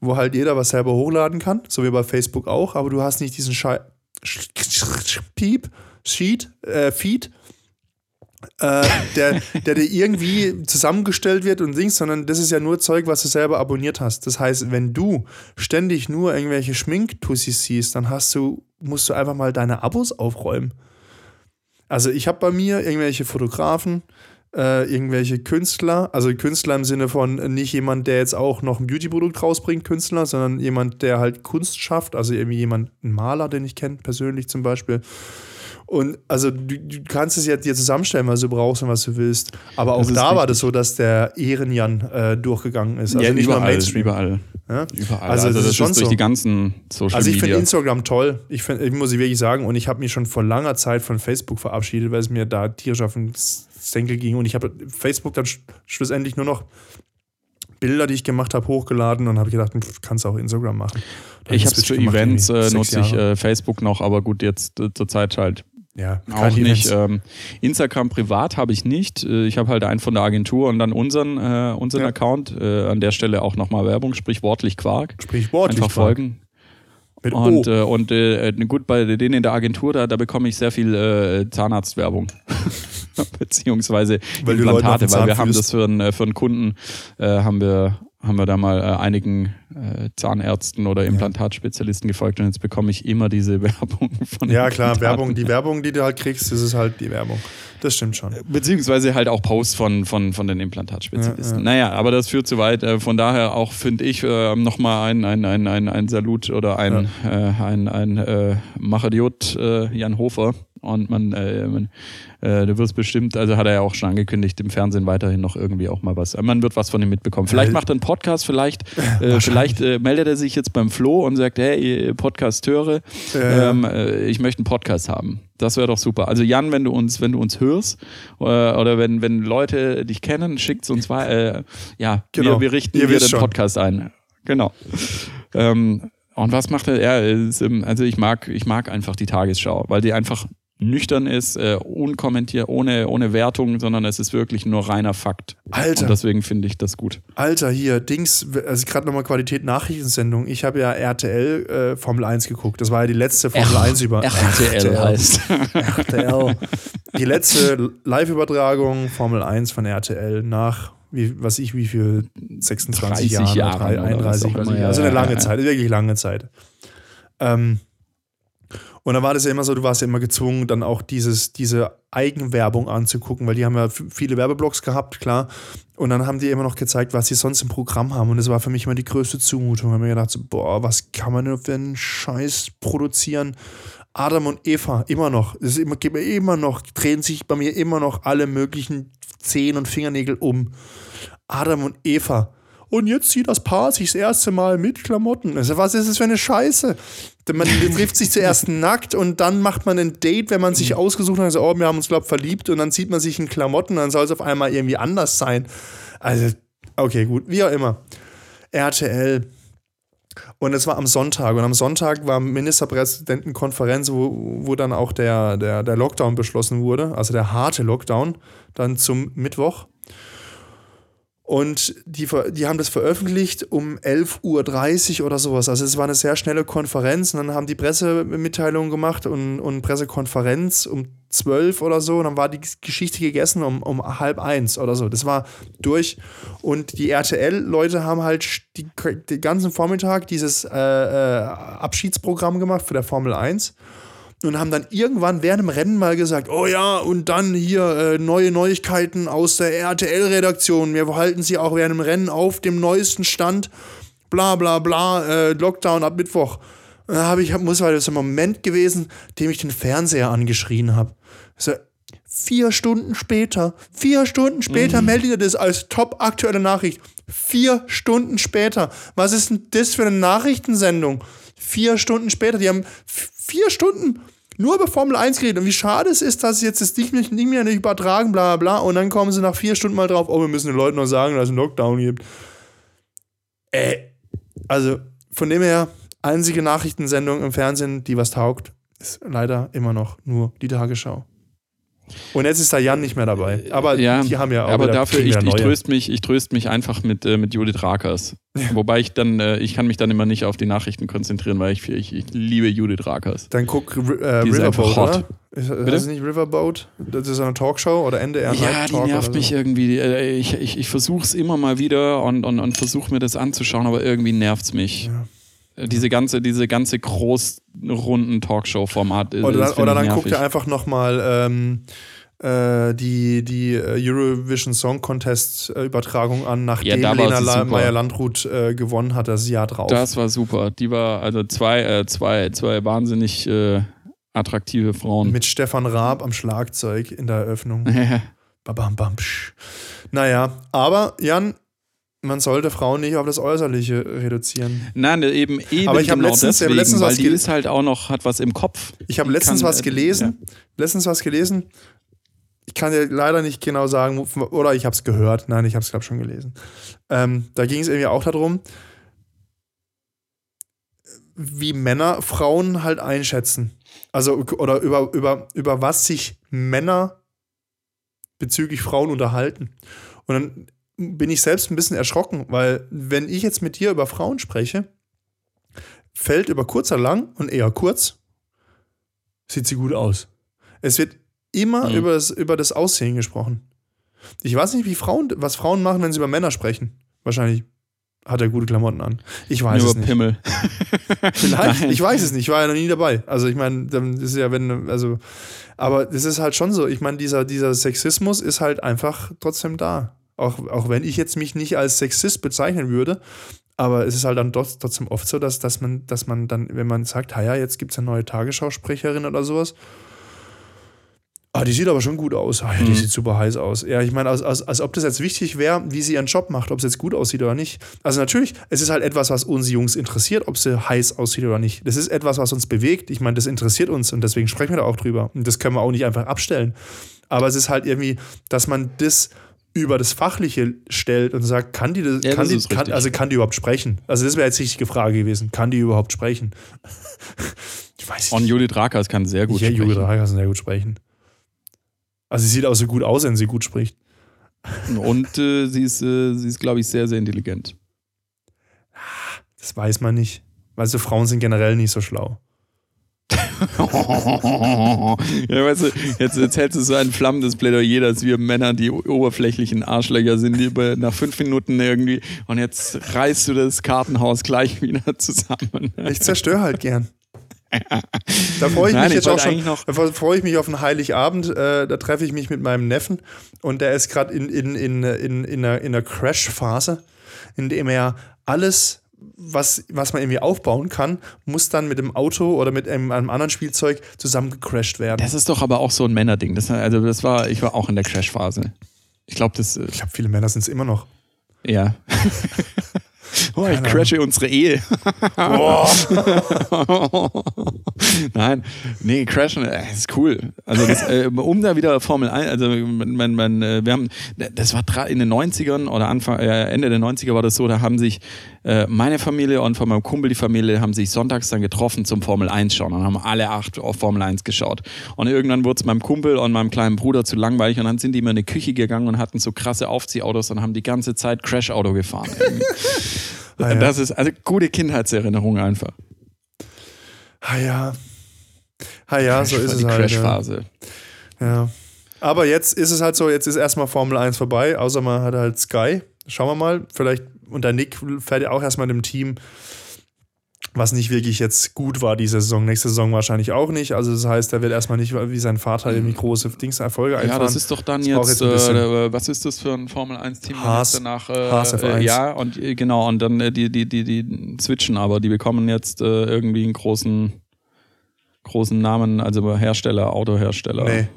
[SPEAKER 2] wo halt jeder was selber hochladen kann, so wie bei Facebook auch, aber du hast nicht diesen Schei Piep, Sheet, äh, Feed, äh, der, der dir irgendwie zusammengestellt wird und Dings, sondern das ist ja nur Zeug, was du selber abonniert hast. Das heißt, wenn du ständig nur irgendwelche Schminktussis siehst, dann hast du, musst du einfach mal deine Abos aufräumen. Also ich habe bei mir irgendwelche Fotografen, äh, irgendwelche Künstler, also Künstler im Sinne von nicht jemand, der jetzt auch noch ein Beauty-Produkt rausbringt, Künstler, sondern jemand, der halt Kunst schafft, also irgendwie jemand, ein Maler, den ich kenne, persönlich zum Beispiel und also du, du, kannst es ja dir zusammenstellen, was du brauchst und was du willst. Aber auch da war das so, dass der Ehrenjan äh, durchgegangen ist. Also
[SPEAKER 1] ja, nicht überall, nur Mainstream. Überall. Ja? Überall. Also, also das, das ist schon durch so. die ganzen Social
[SPEAKER 2] Also
[SPEAKER 1] ich
[SPEAKER 2] finde Instagram toll. Ich, find, ich muss ich wirklich sagen, und ich habe mich schon vor langer Zeit von Facebook verabschiedet, weil es mir da tierisch auf den Senkel ging. Und ich habe Facebook dann schlussendlich nur noch Bilder, die ich gemacht habe, hochgeladen und habe gedacht, kannst du auch Instagram machen.
[SPEAKER 1] Dann ich habe es für Events äh, nutze ich äh, Facebook noch, aber gut, jetzt äh, zur Zeit halt
[SPEAKER 2] ja,
[SPEAKER 1] auch nicht. Ähm, Instagram privat habe ich nicht. Äh, ich habe halt einen von der Agentur und dann unseren, äh, unseren ja. Account. Äh, an der Stelle auch nochmal Werbung, sprichwortlich Quark.
[SPEAKER 2] Sprichwortlich
[SPEAKER 1] Einfach folgen. Mit und äh, und äh, gut, bei denen in der Agentur, da, da bekomme ich sehr viel äh, Zahnarztwerbung. Beziehungsweise weil Implantate, weil wir haben das für einen, für einen Kunden, äh, haben wir haben wir da mal äh, einigen äh, Zahnärzten oder Implantatspezialisten gefolgt und jetzt bekomme ich immer diese Werbung von
[SPEAKER 2] Ja, klar, Werbung, die Werbung, die du halt kriegst, das ist halt die Werbung. Das stimmt schon.
[SPEAKER 1] Beziehungsweise halt auch Posts von, von, von den Implantatspezialisten. Ja, ja. Naja, aber das führt zu weit. Äh, von daher auch, finde ich, äh, nochmal ein, ein, ein, ein, ein Salut oder ein, ja. äh, ein, ein äh, Machadiot äh, Jan Hofer. Und man, äh, man äh, du wirst bestimmt, also hat er ja auch schon angekündigt, im Fernsehen weiterhin noch irgendwie auch mal was. Man wird was von ihm mitbekommen. Vielleicht macht er einen Podcast, vielleicht, äh, vielleicht äh, meldet er sich jetzt beim Flo und sagt, hey, Podcasteure, ähm, äh, ich möchte einen Podcast haben. Das wäre doch super. Also Jan, wenn du uns, wenn du uns hörst äh, oder wenn, wenn Leute dich kennen, schickt uns äh, ja, genau. wir, wir richten Ihr den Podcast ein. Genau. Ähm, und was macht er? Er ist, also ich mag, ich mag einfach die Tagesschau, weil die einfach nüchtern ist, äh, unkommentiert, ohne, ohne Wertung, sondern es ist wirklich nur reiner Fakt.
[SPEAKER 2] Alter.
[SPEAKER 1] Und deswegen finde ich das gut.
[SPEAKER 2] Alter, hier, Dings, also gerade nochmal Qualität Nachrichtensendung. Ich habe ja RTL äh, Formel 1 geguckt. Das war ja die letzte Formel R 1 über
[SPEAKER 1] RTL, RTL heißt.
[SPEAKER 2] RTL. Die letzte Live-Übertragung Formel 1 von RTL nach wie, was ich, wie viel, 26 Jahre,
[SPEAKER 1] Jahre
[SPEAKER 2] 31, was ich, also eine lange Zeit, wirklich lange Zeit. Ähm, Und dann war das ja immer so, du warst ja immer gezwungen, dann auch dieses, diese Eigenwerbung anzugucken, weil die haben ja viele Werbeblocks gehabt, klar. Und dann haben die immer noch gezeigt, was sie sonst im Programm haben. Und das war für mich immer die größte Zumutung. Ich habe mir gedacht, so, boah, was kann man denn für einen Scheiß produzieren? Adam und Eva, immer noch. Es ist mir immer noch, drehen sich bei mir immer noch alle möglichen Zehen und Fingernägel um. Adam und Eva und jetzt zieht das Paar sich das erste Mal mit Klamotten. Also, was ist das für eine Scheiße? Man trifft sich zuerst nackt und dann macht man ein Date, wenn man sich ausgesucht hat, also, oh, wir haben uns, glaube verliebt und dann zieht man sich in Klamotten, dann soll es auf einmal irgendwie anders sein. Also, okay, gut, wie auch immer. RTL. Und es war am Sonntag. Und am Sonntag war Ministerpräsidentenkonferenz, wo, wo dann auch der, der, der Lockdown beschlossen wurde, also der harte Lockdown, dann zum Mittwoch. Und die, die haben das veröffentlicht um 11.30 Uhr oder sowas. Also es war eine sehr schnelle Konferenz. Und dann haben die Pressemitteilungen gemacht und, und Pressekonferenz um 12 oder so. Und dann war die Geschichte gegessen um, um halb eins oder so. Das war durch. Und die RTL-Leute haben halt die, den ganzen Vormittag dieses äh, äh, Abschiedsprogramm gemacht für der Formel 1 und haben dann irgendwann während dem Rennen mal gesagt, oh ja, und dann hier äh, neue Neuigkeiten aus der RTL-Redaktion. Wir halten sie auch während dem Rennen auf dem neuesten Stand. Bla bla bla, äh, Lockdown ab Mittwoch. Da habe ich, muss war das ein Moment gewesen, dem ich den Fernseher angeschrien habe. So, vier Stunden später, vier Stunden später mhm. meldet ihr das als top aktuelle Nachricht. Vier Stunden später. Was ist denn das für eine Nachrichtensendung? Vier Stunden später, die haben vier Stunden nur über Formel 1 geredet. Und wie schade es ist, dass sie jetzt das nicht, nicht mehr nicht übertragen, bla bla bla. Und dann kommen sie nach vier Stunden mal drauf, oh, wir müssen den Leuten noch sagen, dass es einen Lockdown gibt. Äh, also von dem her, einzige Nachrichtensendung im Fernsehen, die was taugt, ist leider immer noch nur die Tagesschau. Und jetzt ist da Jan nicht mehr dabei. Aber
[SPEAKER 1] ja, die haben ja auch. Aber dafür, ich, ich tröste mich, ich tröst mich einfach mit, äh, mit Judith Rakers. Wobei ich dann, äh, ich kann mich dann immer nicht auf die Nachrichten konzentrieren, weil ich, ich, ich liebe Judith Rakers.
[SPEAKER 2] Dann guck äh, Riverboat, oder? Ist, ist das nicht Riverboat? Das ist eine Talkshow oder NDR
[SPEAKER 1] Ja, die nervt mich so. irgendwie. Äh, ich, ich, ich versuche es immer mal wieder und, und, und versuche mir das anzuschauen, aber irgendwie nervt es mich. Ja diese ganze, diese ganze großrunden Talkshow-Format
[SPEAKER 2] ist. Oder dann, oder dann guckt ihr einfach nochmal ähm, äh, die, die äh, Eurovision Song Contest-Übertragung an, nachdem ja, Lena Meyer-Landrut äh, gewonnen hat, das Jahr drauf.
[SPEAKER 1] Das war super. Die war also zwei, äh, zwei, zwei wahnsinnig äh, attraktive Frauen.
[SPEAKER 2] Mit Stefan Raab am Schlagzeug in der Eröffnung. Babam, bam, Naja, aber Jan, man sollte Frauen nicht auf das Äußerliche reduzieren.
[SPEAKER 1] Nein, eben eben
[SPEAKER 2] Aber ich habe genau letztens, deswegen, letztens
[SPEAKER 1] weil die ist halt auch noch hat was im Kopf.
[SPEAKER 2] Ich habe letztens kann, was äh, gelesen. Ja. Letztens was gelesen. Ich kann dir leider nicht genau sagen, oder ich habe es gehört. Nein, ich habe es glaube schon gelesen. Ähm, da ging es irgendwie auch darum, wie Männer Frauen halt einschätzen. Also oder über über über was sich Männer bezüglich Frauen unterhalten. Und dann bin ich selbst ein bisschen erschrocken, weil wenn ich jetzt mit dir über Frauen spreche, fällt über kurz oder lang und eher kurz, sieht sie gut aus. Es wird immer mhm. über, das, über das Aussehen gesprochen. Ich weiß nicht, wie Frauen, was Frauen machen, wenn sie über Männer sprechen. Wahrscheinlich hat er gute Klamotten an. Ich weiß Nur es nicht.
[SPEAKER 1] Pimmel.
[SPEAKER 2] Vielleicht, Nein. ich weiß es nicht. Ich war ja noch nie dabei. Also ich meine, das ist ja, wenn, also, aber das ist halt schon so. Ich meine, dieser, dieser Sexismus ist halt einfach trotzdem da. Auch, auch wenn ich jetzt mich nicht als Sexist bezeichnen würde, aber es ist halt dann trotzdem oft so, dass, dass, man, dass man dann, wenn man sagt, ja, jetzt gibt es eine neue Tagesschausprecherin oder sowas, Ah, die sieht aber schon gut aus. Ah, ja, die mhm. sieht super heiß aus. Ja, ich meine, als, als, als ob das jetzt wichtig wäre, wie sie ihren Job macht, ob sie jetzt gut aussieht oder nicht. Also natürlich, es ist halt etwas, was uns Jungs interessiert, ob sie heiß aussieht oder nicht. Das ist etwas, was uns bewegt. Ich meine, das interessiert uns und deswegen sprechen wir da auch drüber. Und das können wir auch nicht einfach abstellen. Aber es ist halt irgendwie, dass man das über das Fachliche stellt und sagt, kann die, das, ja, kann das die kann, also kann die überhaupt sprechen? Also das wäre jetzt die Frage gewesen. Kann die überhaupt sprechen?
[SPEAKER 1] ich weiß nicht. Und Judith Rakers kann sehr gut
[SPEAKER 2] ja, sprechen. Ja, Judith Rakers kann sehr gut sprechen. Also sie sieht auch so gut aus, wenn sie gut spricht.
[SPEAKER 1] Und äh, sie ist, äh, sie ist glaube ich, sehr, sehr intelligent.
[SPEAKER 2] Das weiß man nicht. Weißt du, Frauen sind generell nicht so schlau.
[SPEAKER 1] ja, weißt du, jetzt, jetzt hältst du so ein flammendes Plädoyer, dass wir Männer die oberflächlichen Arschlöcher sind, die nach fünf Minuten irgendwie und jetzt reißt du das Kartenhaus gleich wieder zusammen.
[SPEAKER 2] Ich zerstöre halt gern. da freue ich Nein, mich jetzt auch schon. Noch da freue ich mich auf einen Heiligabend. Äh, da treffe ich mich mit meinem Neffen und der ist gerade in, in, in, in, in einer, in einer Crash-Phase, in dem er alles was, was man irgendwie aufbauen kann, muss dann mit dem Auto oder mit einem, einem anderen Spielzeug zusammen gecrashed werden.
[SPEAKER 1] Das ist doch aber auch so ein Männerding. Das, also das war, ich war auch in der Crash-Phase. Ich glaube, das.
[SPEAKER 2] Äh, ich glaube, viele Männer sind es immer noch.
[SPEAKER 1] Ja. Oh, ich crashe unsere Ehe. Nein, nee, crashen äh, ist cool. Also das, äh, um da wieder Formel 1, also man, man, äh, wir haben, das war in den 90ern oder Anfang, äh, Ende der 90er war das so, da haben sich äh, meine Familie und von meinem Kumpel die Familie haben sich sonntags dann getroffen zum Formel 1 schauen und haben alle acht auf Formel 1 geschaut. Und irgendwann wurde es meinem Kumpel und meinem kleinen Bruder zu langweilig und dann sind die immer in die Küche gegangen und hatten so krasse Aufziehautos und haben die ganze Zeit Crash-Auto gefahren. ah, ja. Das ist also gute Kindheitserinnerung einfach.
[SPEAKER 2] Ah ja. Ah ja, so ist es halt.
[SPEAKER 1] Crash-Phase.
[SPEAKER 2] Ja. ja. Aber jetzt ist es halt so, jetzt ist erstmal Formel 1 vorbei, außer man hat halt Sky. Schauen wir mal, vielleicht und der Nick fährt ja auch erstmal in einem Team, was nicht wirklich jetzt gut war diese Saison. Nächste Saison wahrscheinlich auch nicht. Also das heißt, er wird erstmal nicht wie sein Vater irgendwie große Dings Erfolge einfahren.
[SPEAKER 1] Ja, das ist doch dann jetzt, jetzt äh, was ist das für ein Formel 1 Team
[SPEAKER 2] Haas,
[SPEAKER 1] danach
[SPEAKER 2] äh, Haas F1.
[SPEAKER 1] Äh, ja und äh, genau und dann äh, die die die die switchen, aber die bekommen jetzt äh, irgendwie einen großen großen Namen, also Hersteller, Autohersteller
[SPEAKER 2] nee.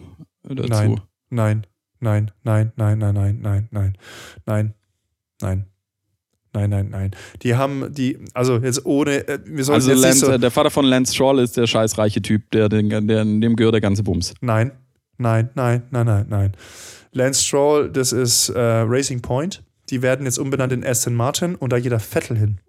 [SPEAKER 2] dazu. Nein, nein, nein, nein, nein, nein, nein, nein, nein, nein. Nein, nein, nein. Die haben die, also jetzt ohne, äh, wir
[SPEAKER 1] sollen also jetzt Lance, so der Vater von Lance Stroll ist der scheißreiche Typ, der, der, der, dem gehört der ganze Bums.
[SPEAKER 2] Nein, nein, nein, nein, nein, nein. Lance Stroll, das ist äh, Racing Point. Die werden jetzt umbenannt in Aston Martin und da geht der Vettel hin.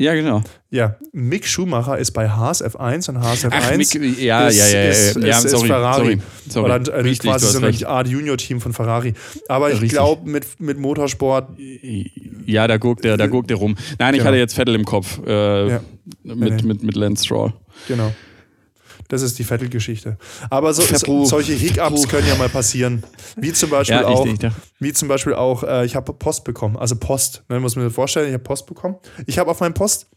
[SPEAKER 1] Ja, genau.
[SPEAKER 2] Ja, Mick Schumacher ist bei Haas F1 und Haas F1 Ach, Mick,
[SPEAKER 1] ja, ist, ja, ja, ja, ist,
[SPEAKER 2] ja, ist, sorry, ist Ferrari. Sorry, sorry. Oder äh, Richtig, quasi so eine Art Junior-Team von Ferrari. Aber ich glaube, mit, mit Motorsport.
[SPEAKER 1] Ja, da guckt der, da guckt der rum. Nein, ich genau. hatte jetzt Vettel im Kopf äh, ja. mit, nee, nee. mit, mit Lance Stroll.
[SPEAKER 2] Genau. Das ist die Vettel-Geschichte. Aber so, so, solche Hiccups können ja mal passieren. Wie zum Beispiel ja, auch, ich, wie zum Beispiel auch, äh, ich habe Post bekommen. Also Post, ne, muss man sich vorstellen, ich habe Post bekommen. Ich habe auf meinen Post,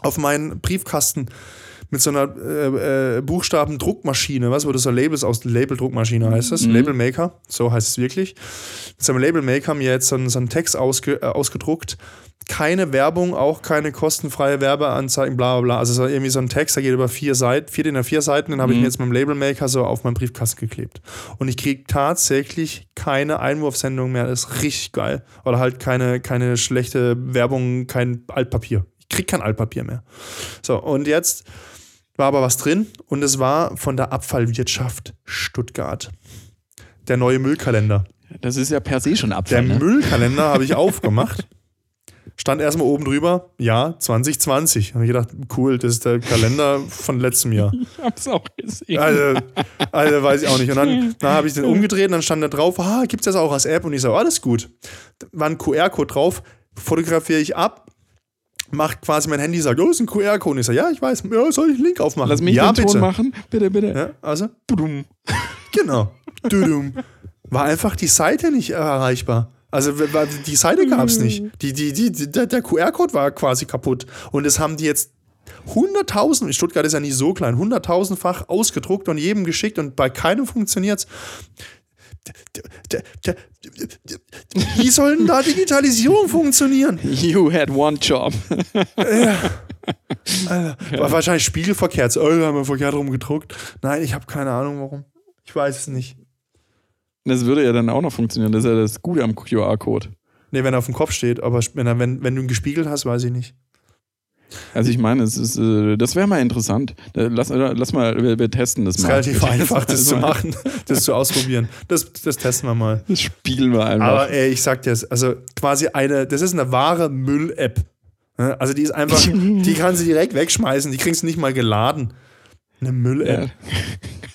[SPEAKER 2] auf meinen Briefkasten mit so einer äh, äh, Buchstaben-Druckmaschine, was, wo das so Labels aus Label-Druckmaschine heißt das, mhm. Labelmaker, so heißt es wirklich. Mit so einem Labelmaker mir jetzt so, einen, so einen Text ausge, äh, ausgedruckt keine Werbung, auch keine kostenfreie Werbeanzeigen, bla bla bla. Also so irgendwie so ein Text, der geht über vier Seiten, vier in vier Seiten, den habe ich mhm. mir jetzt mit dem Labelmaker so auf meinen Briefkasten geklebt. Und ich kriege tatsächlich keine Einwurfsendung mehr. Das ist richtig geil. Oder halt keine, keine schlechte Werbung, kein Altpapier. Ich kriege kein Altpapier mehr. So, und jetzt war aber was drin und es war von der Abfallwirtschaft Stuttgart. Der neue Müllkalender.
[SPEAKER 1] Das ist ja per se schon Abfall.
[SPEAKER 2] Der ne? Müllkalender habe ich aufgemacht stand erstmal oben drüber, ja, 2020. Und ich gedacht, cool, das ist der Kalender von letztem Jahr.
[SPEAKER 1] Ich hab's auch gesehen.
[SPEAKER 2] Also, also weiß ich auch nicht. Und dann, dann habe ich den umgedreht und dann stand da drauf, ah, gibt's das auch als App? Und ich so, alles gut. War ein QR-Code drauf, fotografiere ich ab, macht quasi mein Handy, sagt, oh, ist ein QR-Code. Und ich sage, ja, ich weiß, ja, soll ich einen Link aufmachen?
[SPEAKER 1] Lass mich
[SPEAKER 2] ja,
[SPEAKER 1] den Ton machen, bitte, bitte. Ja,
[SPEAKER 2] also? Genau. War einfach die Seite nicht erreichbar. Also die Seite gab es nicht. Die, die, die, der, der QR-Code war quasi kaputt. Und das haben die jetzt hunderttausend, Stuttgart ist ja nicht so klein, hunderttausendfach ausgedruckt und jedem geschickt und bei keinem funktioniert es. Wie soll denn da Digitalisierung funktionieren?
[SPEAKER 1] You had one job.
[SPEAKER 2] ja. Alter, ja. Wahrscheinlich spiegelverkehrt. Oh, haben wir verkehrt rumgedruckt. Nein, ich habe keine Ahnung warum. Ich weiß es nicht.
[SPEAKER 1] Das würde ja dann auch noch funktionieren. Das ist ja das Gute am QR-Code.
[SPEAKER 2] Nee, wenn er auf dem Kopf steht, aber wenn, er, wenn, wenn du ihn gespiegelt hast, weiß ich nicht.
[SPEAKER 1] Also ich meine, es ist, äh, das wäre mal interessant. Äh, lass, äh, lass mal, wir, wir testen das, mal.
[SPEAKER 2] Es ist relativ einfach, das zu machen, das zu ausprobieren. Das, das testen wir mal.
[SPEAKER 1] Das spiegeln wir einfach.
[SPEAKER 2] Aber ey, ich sag dir, also quasi eine, das ist eine wahre Müll-App. Also die ist einfach, die kannst du direkt wegschmeißen, die kriegst du nicht mal geladen. Eine Müll-App. Ja.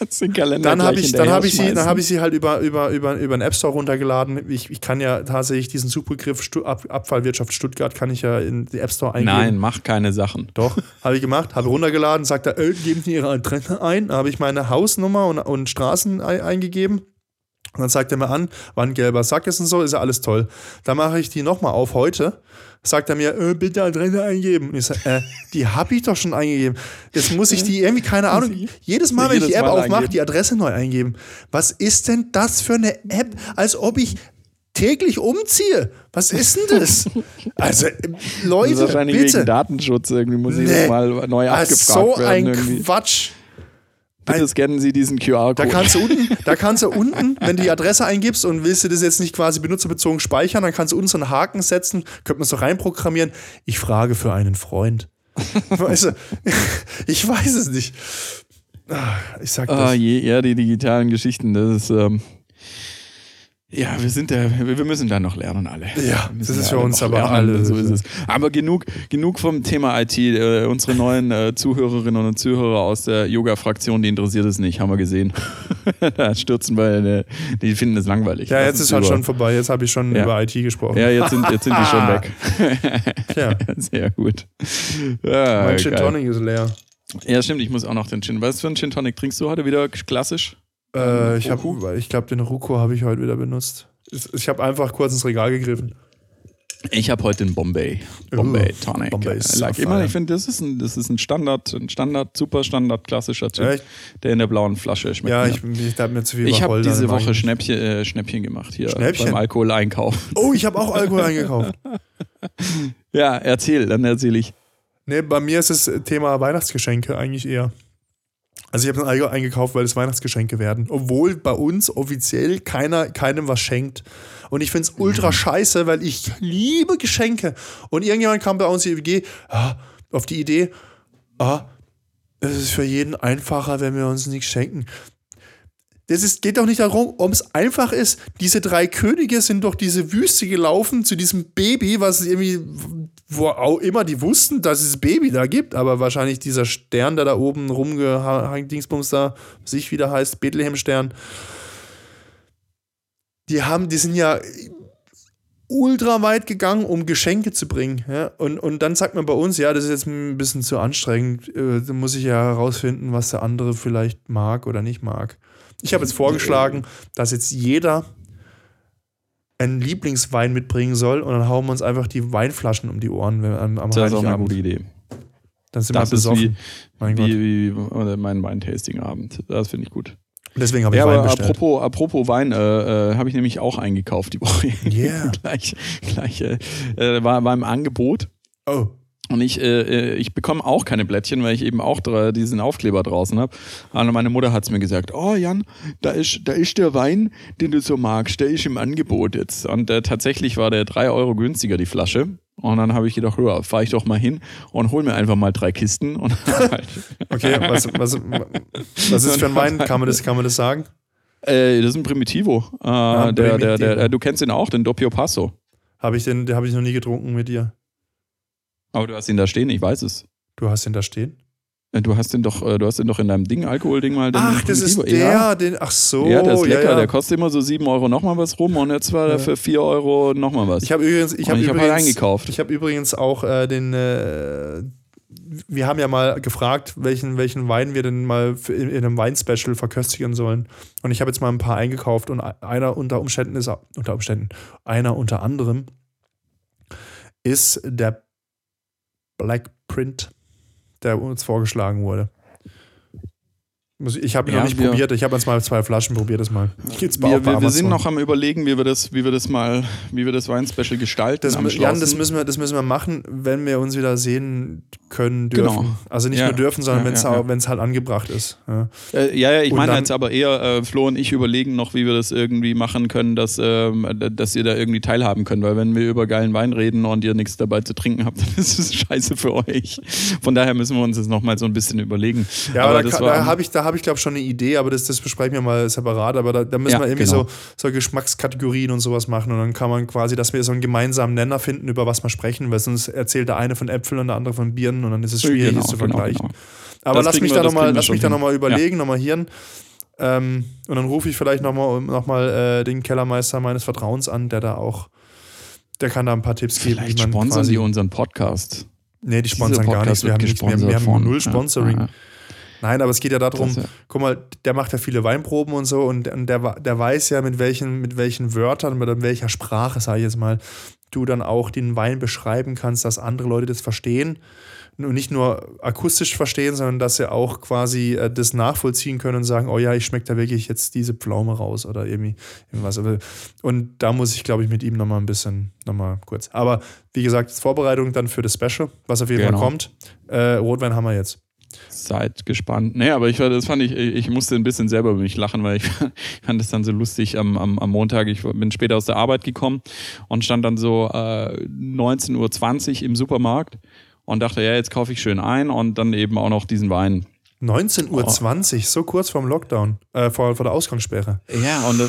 [SPEAKER 2] Kannst den Kalender dann habe ich, dann hab ich, sie, dann hab ich sie halt über, über, über, über einen App Store runtergeladen. Ich, ich kann ja tatsächlich diesen Suchbegriff Stu Ab Abfallwirtschaft Stuttgart kann ich ja in die App Store eingeben.
[SPEAKER 1] Nein, mach keine Sachen.
[SPEAKER 2] Doch, habe ich gemacht, habe runtergeladen, sagt er, äh, geben Sie Ihre Adresse ein. Da habe ich meine Hausnummer und, und Straßen eingegeben. Und dann zeigt er mir an, wann gelber Sack ist und so, ist ja alles toll. Dann mache ich die nochmal auf heute. Sagt er mir, äh, bitte Adresse eingeben. Und ich sage, äh, die habe ich doch schon eingegeben. Jetzt muss ich die irgendwie, keine Ahnung, jedes Mal, wenn ich die App aufmache, die Adresse neu eingeben. Was ist denn das für eine App, als ob ich täglich umziehe. Was ist denn das? Also, Leute, das ist
[SPEAKER 1] wahrscheinlich
[SPEAKER 2] bitte.
[SPEAKER 1] wegen Datenschutz irgendwie muss ich nee. mal neu abgefragt
[SPEAKER 2] so
[SPEAKER 1] werden.
[SPEAKER 2] So ein irgendwie. Quatsch.
[SPEAKER 1] Bitte scannen Sie diesen QR-Code.
[SPEAKER 2] Da kannst, du unten, da kannst du unten, wenn du die Adresse eingibst und willst du das jetzt nicht quasi benutzerbezogen speichern, dann kannst du unten so einen Haken setzen, könnte man so reinprogrammieren. Ich frage für einen Freund. weißt du, ich weiß es nicht. Ah, ich sag das.
[SPEAKER 1] Ah, je, ja, die digitalen Geschichten, das ist. Ähm ja, wir sind da, wir müssen da noch lernen alle.
[SPEAKER 2] Ja, das ist für uns aber lernen, alle.
[SPEAKER 1] So ist es. Aber genug, genug vom Thema IT. Äh, unsere neuen äh, Zuhörerinnen und Zuhörer aus der Yoga-Fraktion, die interessiert es nicht, haben wir gesehen. da stürzen wir, äh, die finden es langweilig.
[SPEAKER 2] Ja, jetzt ist halt schon vorbei. Jetzt habe ich schon ja. über IT gesprochen.
[SPEAKER 1] Ja, jetzt sind, jetzt sind die schon weg. ja. Sehr gut.
[SPEAKER 2] Ja, mein Gin Tonic ist leer.
[SPEAKER 1] Ja, stimmt. Ich muss auch noch den Gin. Was für einen Gin Tonic trinkst du heute wieder klassisch?
[SPEAKER 2] Äh, ich ich glaube, den Ruko habe ich heute wieder benutzt. Ich habe einfach kurz ins Regal gegriffen.
[SPEAKER 1] Ich habe heute den Bombay. Bombay uh, Tonic. Bombay ist like immer, ich finde, das ist ein, das ist ein Standard, ein Standard, super Standard, klassischer Typ, ja, der in der blauen Flasche schmeckt.
[SPEAKER 2] Ja, ich, ich habe mir zu viel
[SPEAKER 1] Ich habe diese Woche Schnäppchen, äh, Schnäppchen gemacht hier Schnäppchen? beim Alkoholeinkauf.
[SPEAKER 2] Oh, ich habe auch Alkohol eingekauft.
[SPEAKER 1] ja, erzähl, dann erzähle ich.
[SPEAKER 2] Nee, bei mir ist das Thema Weihnachtsgeschenke eigentlich eher. Also ich habe ein Eiger eingekauft, weil es Weihnachtsgeschenke werden. Obwohl bei uns offiziell keiner keinem was schenkt. Und ich finde es ultra mhm. scheiße, weil ich liebe Geschenke. Und irgendjemand kam bei uns in die WG ah, auf die Idee, ah, es ist für jeden einfacher, wenn wir uns nichts schenken. Das ist, geht doch nicht darum, ob es einfach ist. Diese drei Könige sind durch diese Wüste gelaufen zu diesem Baby, was irgendwie wo auch immer die wussten, dass es Baby da gibt, aber wahrscheinlich dieser Stern, der da oben rumgehangen, Dingsbums da, sich wieder heißt, Bethlehem-Stern, die haben, die sind ja ultra weit gegangen, um Geschenke zu bringen. Ja? Und, und dann sagt man bei uns, ja, das ist jetzt ein bisschen zu anstrengend. Äh, da muss ich ja herausfinden, was der andere vielleicht mag oder nicht mag. Ich habe jetzt vorgeschlagen, dass jetzt jeder einen Lieblingswein mitbringen soll und dann hauen wir uns einfach die Weinflaschen um die Ohren am, am
[SPEAKER 1] Das ist auch eine gute Idee.
[SPEAKER 2] Dann sind das wir besoffen. Wie,
[SPEAKER 1] mein, wie, wie mein Weintasting-Abend. Das finde ich gut.
[SPEAKER 2] Deswegen habe ich ja,
[SPEAKER 1] Wein
[SPEAKER 2] aber bestellt.
[SPEAKER 1] Apropos, apropos Wein, äh, äh, habe ich nämlich auch eingekauft die Woche.
[SPEAKER 2] Yeah.
[SPEAKER 1] gleich, gleich äh, äh, war, war im Angebot.
[SPEAKER 2] Oh.
[SPEAKER 1] Und ich, äh, äh, ich bekomme auch keine Blättchen, weil ich eben auch diesen Aufkleber draußen habe. Und meine Mutter hat es mir gesagt, oh Jan, da ist, da ist der Wein, den du so magst, der ist im Angebot jetzt. Und äh, tatsächlich war der drei Euro günstiger, die Flasche. Und dann habe ich gedacht, ja, fahre ich doch mal hin und hol mir einfach mal drei Kisten. Und
[SPEAKER 2] halt okay, was, was, was ist für ein Wein? Kann man das, kann man das sagen?
[SPEAKER 1] Äh, das ist ein Primitivo. Äh, ah, der, Primitivo. Der, der, du kennst ihn auch, den Doppio Passo.
[SPEAKER 2] Habe ich den, den habe ich noch nie getrunken mit dir.
[SPEAKER 1] Aber du hast ihn da stehen, ich weiß es.
[SPEAKER 2] Du hast ihn da stehen?
[SPEAKER 1] Äh, du hast den doch, äh, du hast den doch in deinem Ding, Alkoholding mal. Den
[SPEAKER 2] ach, das ist der, ja. den, ach so.
[SPEAKER 1] Ja, der ist lecker, ja, ja. der kostet immer so 7 Euro nochmal was rum und jetzt war der für 4 Euro nochmal was.
[SPEAKER 2] Ich habe übrigens, ich habe
[SPEAKER 1] hab
[SPEAKER 2] halt
[SPEAKER 1] eingekauft.
[SPEAKER 2] Ich habe übrigens auch äh, den, äh, wir haben ja mal gefragt, welchen, welchen Wein wir denn mal in, in einem Weinspecial verköstigen sollen. Und ich habe jetzt mal ein paar eingekauft und einer unter Umständen ist, unter Umständen, einer unter anderem ist der Black Print, der uns vorgeschlagen wurde. Ich habe ihn ja, noch nicht wir, probiert. Ich habe jetzt mal zwei Flaschen probiert. Das mal.
[SPEAKER 1] Geht's wir, wir, wir sind noch am überlegen, wie wir das, wie wir das mal, wie wir das Wein-Special gestalten.
[SPEAKER 2] Das, Jan, das müssen wir, das müssen wir machen, wenn wir uns wieder sehen können dürfen. Genau. Also nicht ja. nur dürfen, sondern ja, wenn es halt angebracht ist.
[SPEAKER 1] Ja, äh, ja, ich meine jetzt aber eher, äh, Flo und ich überlegen noch, wie wir das irgendwie machen können, dass, ähm, dass ihr da irgendwie teilhaben könnt. Weil wenn wir über geilen Wein reden und ihr nichts dabei zu trinken habt, dann ist es scheiße für euch. Von daher müssen wir uns das nochmal so ein bisschen überlegen.
[SPEAKER 2] Ja, aber, aber da, da habe ich, da habe ich glaube schon eine Idee, aber das, das besprechen wir mal separat. Aber da, da müssen wir irgendwie genau. so, so Geschmackskategorien und sowas machen. Und dann kann man quasi, dass wir so einen gemeinsamen Nenner finden, über was wir sprechen, weil sonst erzählt der eine von Äpfeln und der andere von Birnen und dann ist es schwierig, genau, es zu genau, vergleichen. Genau. Aber das lass mich, wir, da noch mal, lass mich da nochmal überlegen, ja. nochmal hirn. Ähm, und dann rufe ich vielleicht nochmal noch mal, äh, den Kellermeister meines Vertrauens an, der da auch, der kann da ein paar Tipps
[SPEAKER 1] vielleicht geben. Vielleicht sponsern die unseren Podcast.
[SPEAKER 2] Nee, die sponsern gar nichts. Wir haben, nichts. Wir, wir haben null Sponsoring. Ja, ja. Nein, aber es geht ja darum, ja. guck mal, der macht ja viele Weinproben und so und, und der, der weiß ja, mit welchen, mit welchen Wörtern, mit welcher Sprache, sage ich jetzt mal, du dann auch den Wein beschreiben kannst, dass andere Leute das verstehen und nicht nur akustisch verstehen, sondern dass sie auch quasi äh, das nachvollziehen können und sagen, oh ja, ich schmecke da wirklich jetzt diese Pflaume raus oder irgendwie irgendwas. Und da muss ich, glaube ich, mit ihm nochmal ein bisschen, nochmal kurz. Aber wie gesagt, Vorbereitung dann für das Special, was auf jeden genau. Fall kommt. Äh, Rotwein haben wir jetzt.
[SPEAKER 1] Seid gespannt. Nee, aber ich das fand ich, ich musste ein bisschen selber über mich lachen, weil ich, fand das dann so lustig am, am, am Montag. Ich bin später aus der Arbeit gekommen und stand dann so äh, 19.20 Uhr im Supermarkt und dachte, ja, jetzt kaufe ich schön ein und dann eben auch noch diesen Wein.
[SPEAKER 2] 19.20 Uhr, oh. so kurz vorm Lockdown, äh, vor, vor der Ausgangssperre.
[SPEAKER 1] Ja, und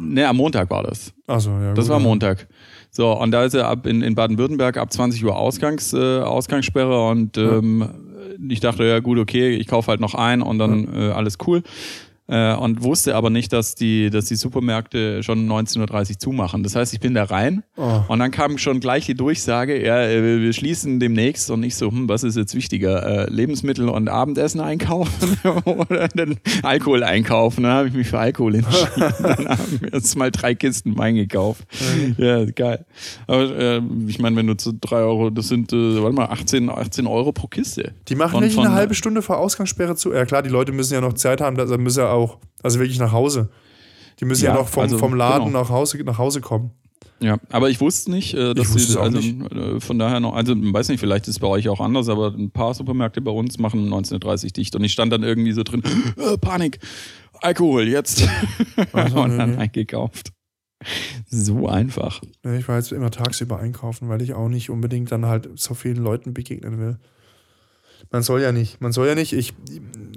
[SPEAKER 1] ne, am Montag war das.
[SPEAKER 2] Achso, ja.
[SPEAKER 1] Das gut, war Montag. So, und da ist er ab in, in Baden-Württemberg ab 20 Uhr Ausgangs, äh, Ausgangssperre und ähm, ja. Ich dachte, ja gut, okay, ich kaufe halt noch ein und dann äh, alles cool äh, und wusste aber nicht, dass die, dass die Supermärkte schon 19.30 Uhr zumachen. Das heißt, ich bin da rein oh. und dann kam schon gleich die Durchsage, ja, äh, wir schließen demnächst und ich so, hm, was ist jetzt wichtiger? Äh, Lebensmittel und Abendessen einkaufen oder den Alkohol einkaufen? Dann habe ich mich für Alkohol entschieden. dann haben wir jetzt mal drei Kisten Wein gekauft. ja, geil. Aber äh, ich meine, wenn du zu drei Euro, das sind, äh, warte mal, 18, 18 Euro pro Kiste.
[SPEAKER 2] Die machen von, nicht eine halbe Stunde vor Ausgangssperre zu. Ja klar, die Leute müssen ja noch Zeit haben, da müssen ja auch. Also wirklich nach Hause. Die müssen ja, ja noch vom, also, vom Laden genau. nach, Hause, nach Hause kommen.
[SPEAKER 1] Ja, aber ich wusste nicht, äh, dass wusste sie, also nicht. Äh, von daher noch, also weiß nicht, vielleicht ist es bei euch auch anders, aber ein paar Supermärkte bei uns machen 1930 dicht und ich stand dann irgendwie so drin, äh, Panik, Alkohol jetzt also, und dann nee. eingekauft. So einfach.
[SPEAKER 2] Ich war jetzt immer tagsüber einkaufen, weil ich auch nicht unbedingt dann halt so vielen Leuten begegnen will. Man soll ja nicht. Man soll ja nicht. Ich,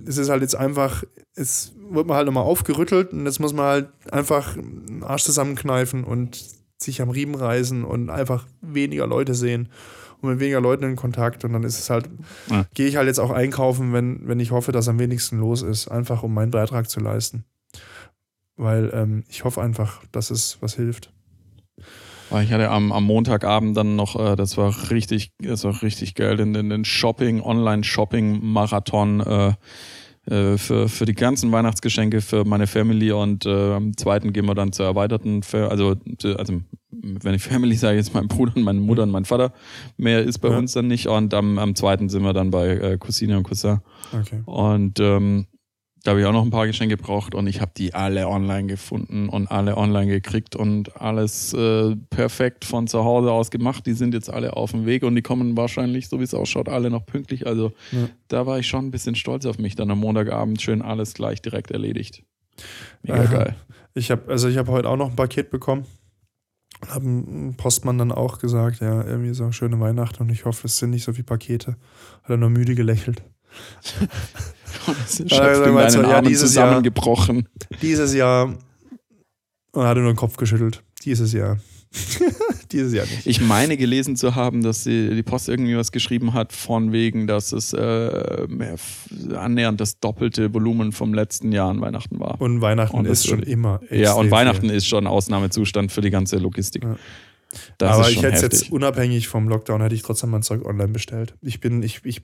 [SPEAKER 2] es ist halt jetzt einfach, es wird man halt nochmal aufgerüttelt und jetzt muss man halt einfach den Arsch zusammenkneifen und sich am Riemen reißen und einfach weniger Leute sehen und mit weniger Leuten in Kontakt. Und dann ist es halt, ja. gehe ich halt jetzt auch einkaufen, wenn, wenn ich hoffe, dass am wenigsten los ist, einfach um meinen Beitrag zu leisten. Weil ähm, ich hoffe einfach, dass es was hilft.
[SPEAKER 1] Ich hatte am, am Montagabend dann noch, äh, das war richtig, das war richtig geil, den, den Shopping, Online-Shopping-Marathon äh, äh, für, für die ganzen Weihnachtsgeschenke für meine Family und äh, am zweiten gehen wir dann zur erweiterten, also, also wenn ich Family sage, jetzt mein Bruder und meine Mutter und mein Vater, mehr ist bei ja. uns dann nicht und am, am zweiten sind wir dann bei äh, Cousine und Cousin. Okay. Und ähm, da habe ich auch noch ein paar Geschenke gebraucht und ich habe die alle online gefunden und alle online gekriegt und alles äh, perfekt von zu Hause aus gemacht. Die sind jetzt alle auf dem Weg und die kommen wahrscheinlich, so wie es ausschaut, alle noch pünktlich. Also ja. da war ich schon ein bisschen stolz auf mich. Dann am Montagabend schön alles gleich direkt erledigt. Mega Aha. geil.
[SPEAKER 2] Ich habe also ich habe heute auch noch ein Paket bekommen. Haben ein Postmann dann auch gesagt, ja, irgendwie so schöne Weihnachten und ich hoffe, es sind nicht so viele Pakete. Hat er nur müde gelächelt.
[SPEAKER 1] Also, in deinen ja, dieses zusammengebrochen.
[SPEAKER 2] Jahr, dieses Jahr und hatte nur den Kopf geschüttelt. Dieses Jahr. dieses Jahr nicht.
[SPEAKER 1] Ich meine gelesen zu haben, dass die, die Post irgendwie was geschrieben hat, von wegen, dass es äh, annähernd das doppelte Volumen vom letzten Jahr an Weihnachten war.
[SPEAKER 2] Und Weihnachten und ist schon immer.
[SPEAKER 1] Ja, und Weihnachten viel. ist schon Ausnahmezustand für die ganze Logistik. Ja.
[SPEAKER 2] Aber ich hätte jetzt unabhängig vom Lockdown, hätte ich trotzdem mein Zeug online bestellt. Ich bin, ich, ich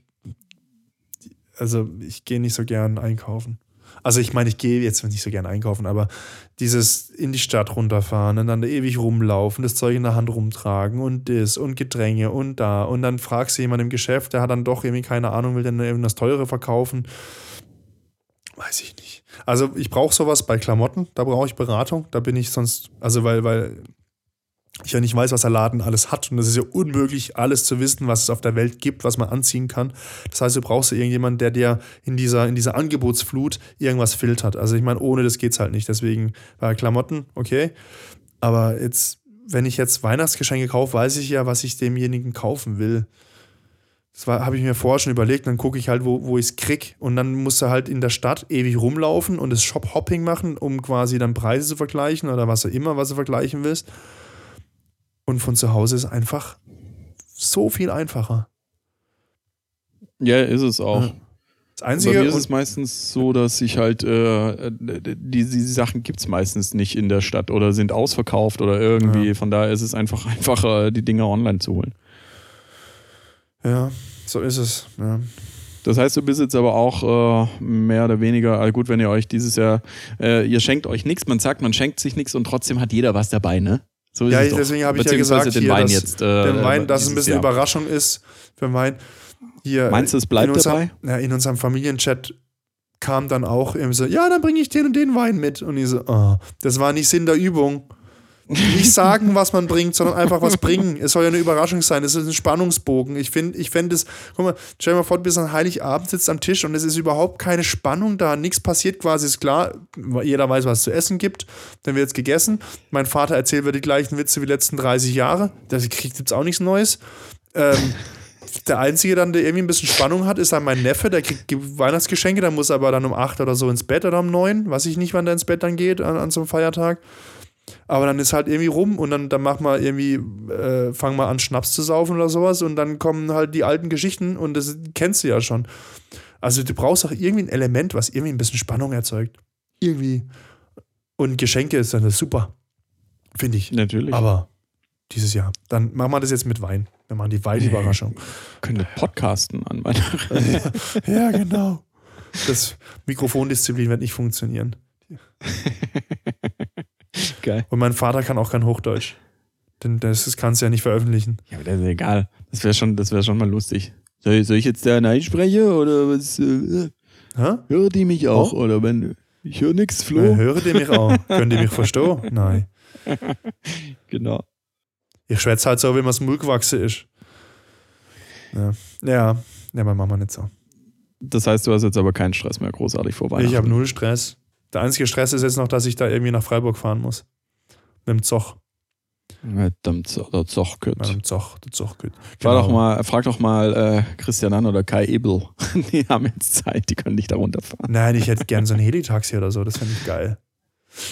[SPEAKER 2] also ich gehe nicht so gern einkaufen. Also ich meine, ich gehe jetzt nicht so gern einkaufen, aber dieses in die Stadt runterfahren und dann da ewig rumlaufen, das Zeug in der Hand rumtragen und das und Gedränge und da und dann fragst du jemanden im Geschäft, der hat dann doch irgendwie keine Ahnung, will dann eben das Teure verkaufen. Weiß ich nicht. Also ich brauche sowas bei Klamotten, da brauche ich Beratung, da bin ich sonst, also weil, weil ich ja nicht weiß, was der Laden alles hat. Und es ist ja unmöglich, alles zu wissen, was es auf der Welt gibt, was man anziehen kann. Das heißt, du brauchst ja irgendjemanden, der dir in dieser, in dieser Angebotsflut irgendwas filtert. Also ich meine, ohne das geht's halt nicht. Deswegen bei Klamotten, okay. Aber jetzt, wenn ich jetzt Weihnachtsgeschenke kaufe, weiß ich ja, was ich demjenigen kaufen will. Das habe ich mir vorher schon überlegt. Dann gucke ich halt, wo, wo ich es krieg. Und dann musst du halt in der Stadt ewig rumlaufen und das Shop-Hopping machen, um quasi dann Preise zu vergleichen oder was auch immer, was du vergleichen willst. Und von zu Hause ist einfach so viel einfacher.
[SPEAKER 1] Ja, ist es auch. Ja. Das Einzige, Bei mir ist es meistens so, dass ich halt, äh, die, die Sachen gibt es meistens nicht in der Stadt oder sind ausverkauft oder irgendwie. Ja. Von daher ist es einfach einfacher, die Dinge online zu holen.
[SPEAKER 2] Ja, so ist es. Ja.
[SPEAKER 1] Das heißt, du bist jetzt aber auch äh, mehr oder weniger, also gut, wenn ihr euch dieses Jahr, äh, ihr schenkt euch nichts, man sagt, man schenkt sich nichts und trotzdem hat jeder was dabei, ne?
[SPEAKER 2] So ja, deswegen habe ich ja gesagt,
[SPEAKER 1] den
[SPEAKER 2] hier,
[SPEAKER 1] Wein
[SPEAKER 2] dass,
[SPEAKER 1] jetzt. Äh,
[SPEAKER 2] den Wein, dass es ein bisschen Jahr. Überraschung ist für Wein. Hier,
[SPEAKER 1] Meinst du, es bleibt
[SPEAKER 2] in unserem,
[SPEAKER 1] dabei?
[SPEAKER 2] Ja, in unserem Familienchat kam dann auch irgendwie so, ja, dann bringe ich den und den Wein mit. Und ich so, oh, das war nicht Sinn der Übung. Nicht sagen, was man bringt, sondern einfach was bringen. Es soll ja eine Überraschung sein. Es ist ein Spannungsbogen. Ich finde, ich fände es, guck mal, stell dir mal vor, bis an Heiligabend sitzt am Tisch und es ist überhaupt keine Spannung da. Nichts passiert quasi, ist klar. Jeder weiß, was es zu essen gibt. Dann wird es gegessen. Mein Vater erzählt wieder die gleichen Witze wie die letzten 30 Jahre. Da gibt es auch nichts Neues. Ähm, der Einzige dann, der irgendwie ein bisschen Spannung hat, ist dann mein Neffe, der kriegt Weihnachtsgeschenke, der muss aber dann um 8 oder so ins Bett oder um 9, weiß ich nicht, wann der ins Bett dann geht an, an so einem Feiertag. Aber dann ist halt irgendwie rum und dann, dann mach mal irgendwie, äh, fang mal an, Schnaps zu saufen oder sowas und dann kommen halt die alten Geschichten und das kennst du ja schon. Also du brauchst auch irgendwie ein Element, was irgendwie ein bisschen Spannung erzeugt. Irgendwie. Und Geschenke ist dann super. Finde ich.
[SPEAKER 1] Natürlich.
[SPEAKER 2] Aber dieses Jahr. Dann machen wir das jetzt mit Wein. Wir machen die Weinüberraschung.
[SPEAKER 1] Könnte podcasten an meiner.
[SPEAKER 2] ja, genau. Das Mikrofondisziplin wird nicht funktionieren.
[SPEAKER 1] Geil.
[SPEAKER 2] Und mein Vater kann auch kein Hochdeutsch. Denn das kannst du ja nicht veröffentlichen.
[SPEAKER 1] Ja, aber das ist egal. Das wäre schon, wär schon mal lustig. Soll ich, soll ich jetzt da einsprechen oder was? Äh, höre die mich auch? Oh? Oder wenn. Ich höre nichts, Flo.
[SPEAKER 2] Ja, höre die mich auch. Können die mich verstehen? Nein.
[SPEAKER 1] genau.
[SPEAKER 2] Ich schwätze halt so, wie man es gewachsen ist. Ja. ja, ja, aber machen wir nicht so.
[SPEAKER 1] Das heißt, du hast jetzt aber keinen Stress mehr großartig vor Weihnachten.
[SPEAKER 2] Ich habe null Stress. Der einzige Stress ist jetzt noch, dass ich da irgendwie nach Freiburg fahren muss. Mit dem Zoch.
[SPEAKER 1] Mit dem Zoch, der Zochküt.
[SPEAKER 2] Mit dem Zoch, der Zochküt.
[SPEAKER 1] Genau. Frag, doch mal, frag doch mal äh, Christian an oder Kai Ebel. die haben jetzt Zeit, die können dich da runterfahren.
[SPEAKER 2] Nein, ich hätte gern so ein Helitaxi oder so, das fände ich geil.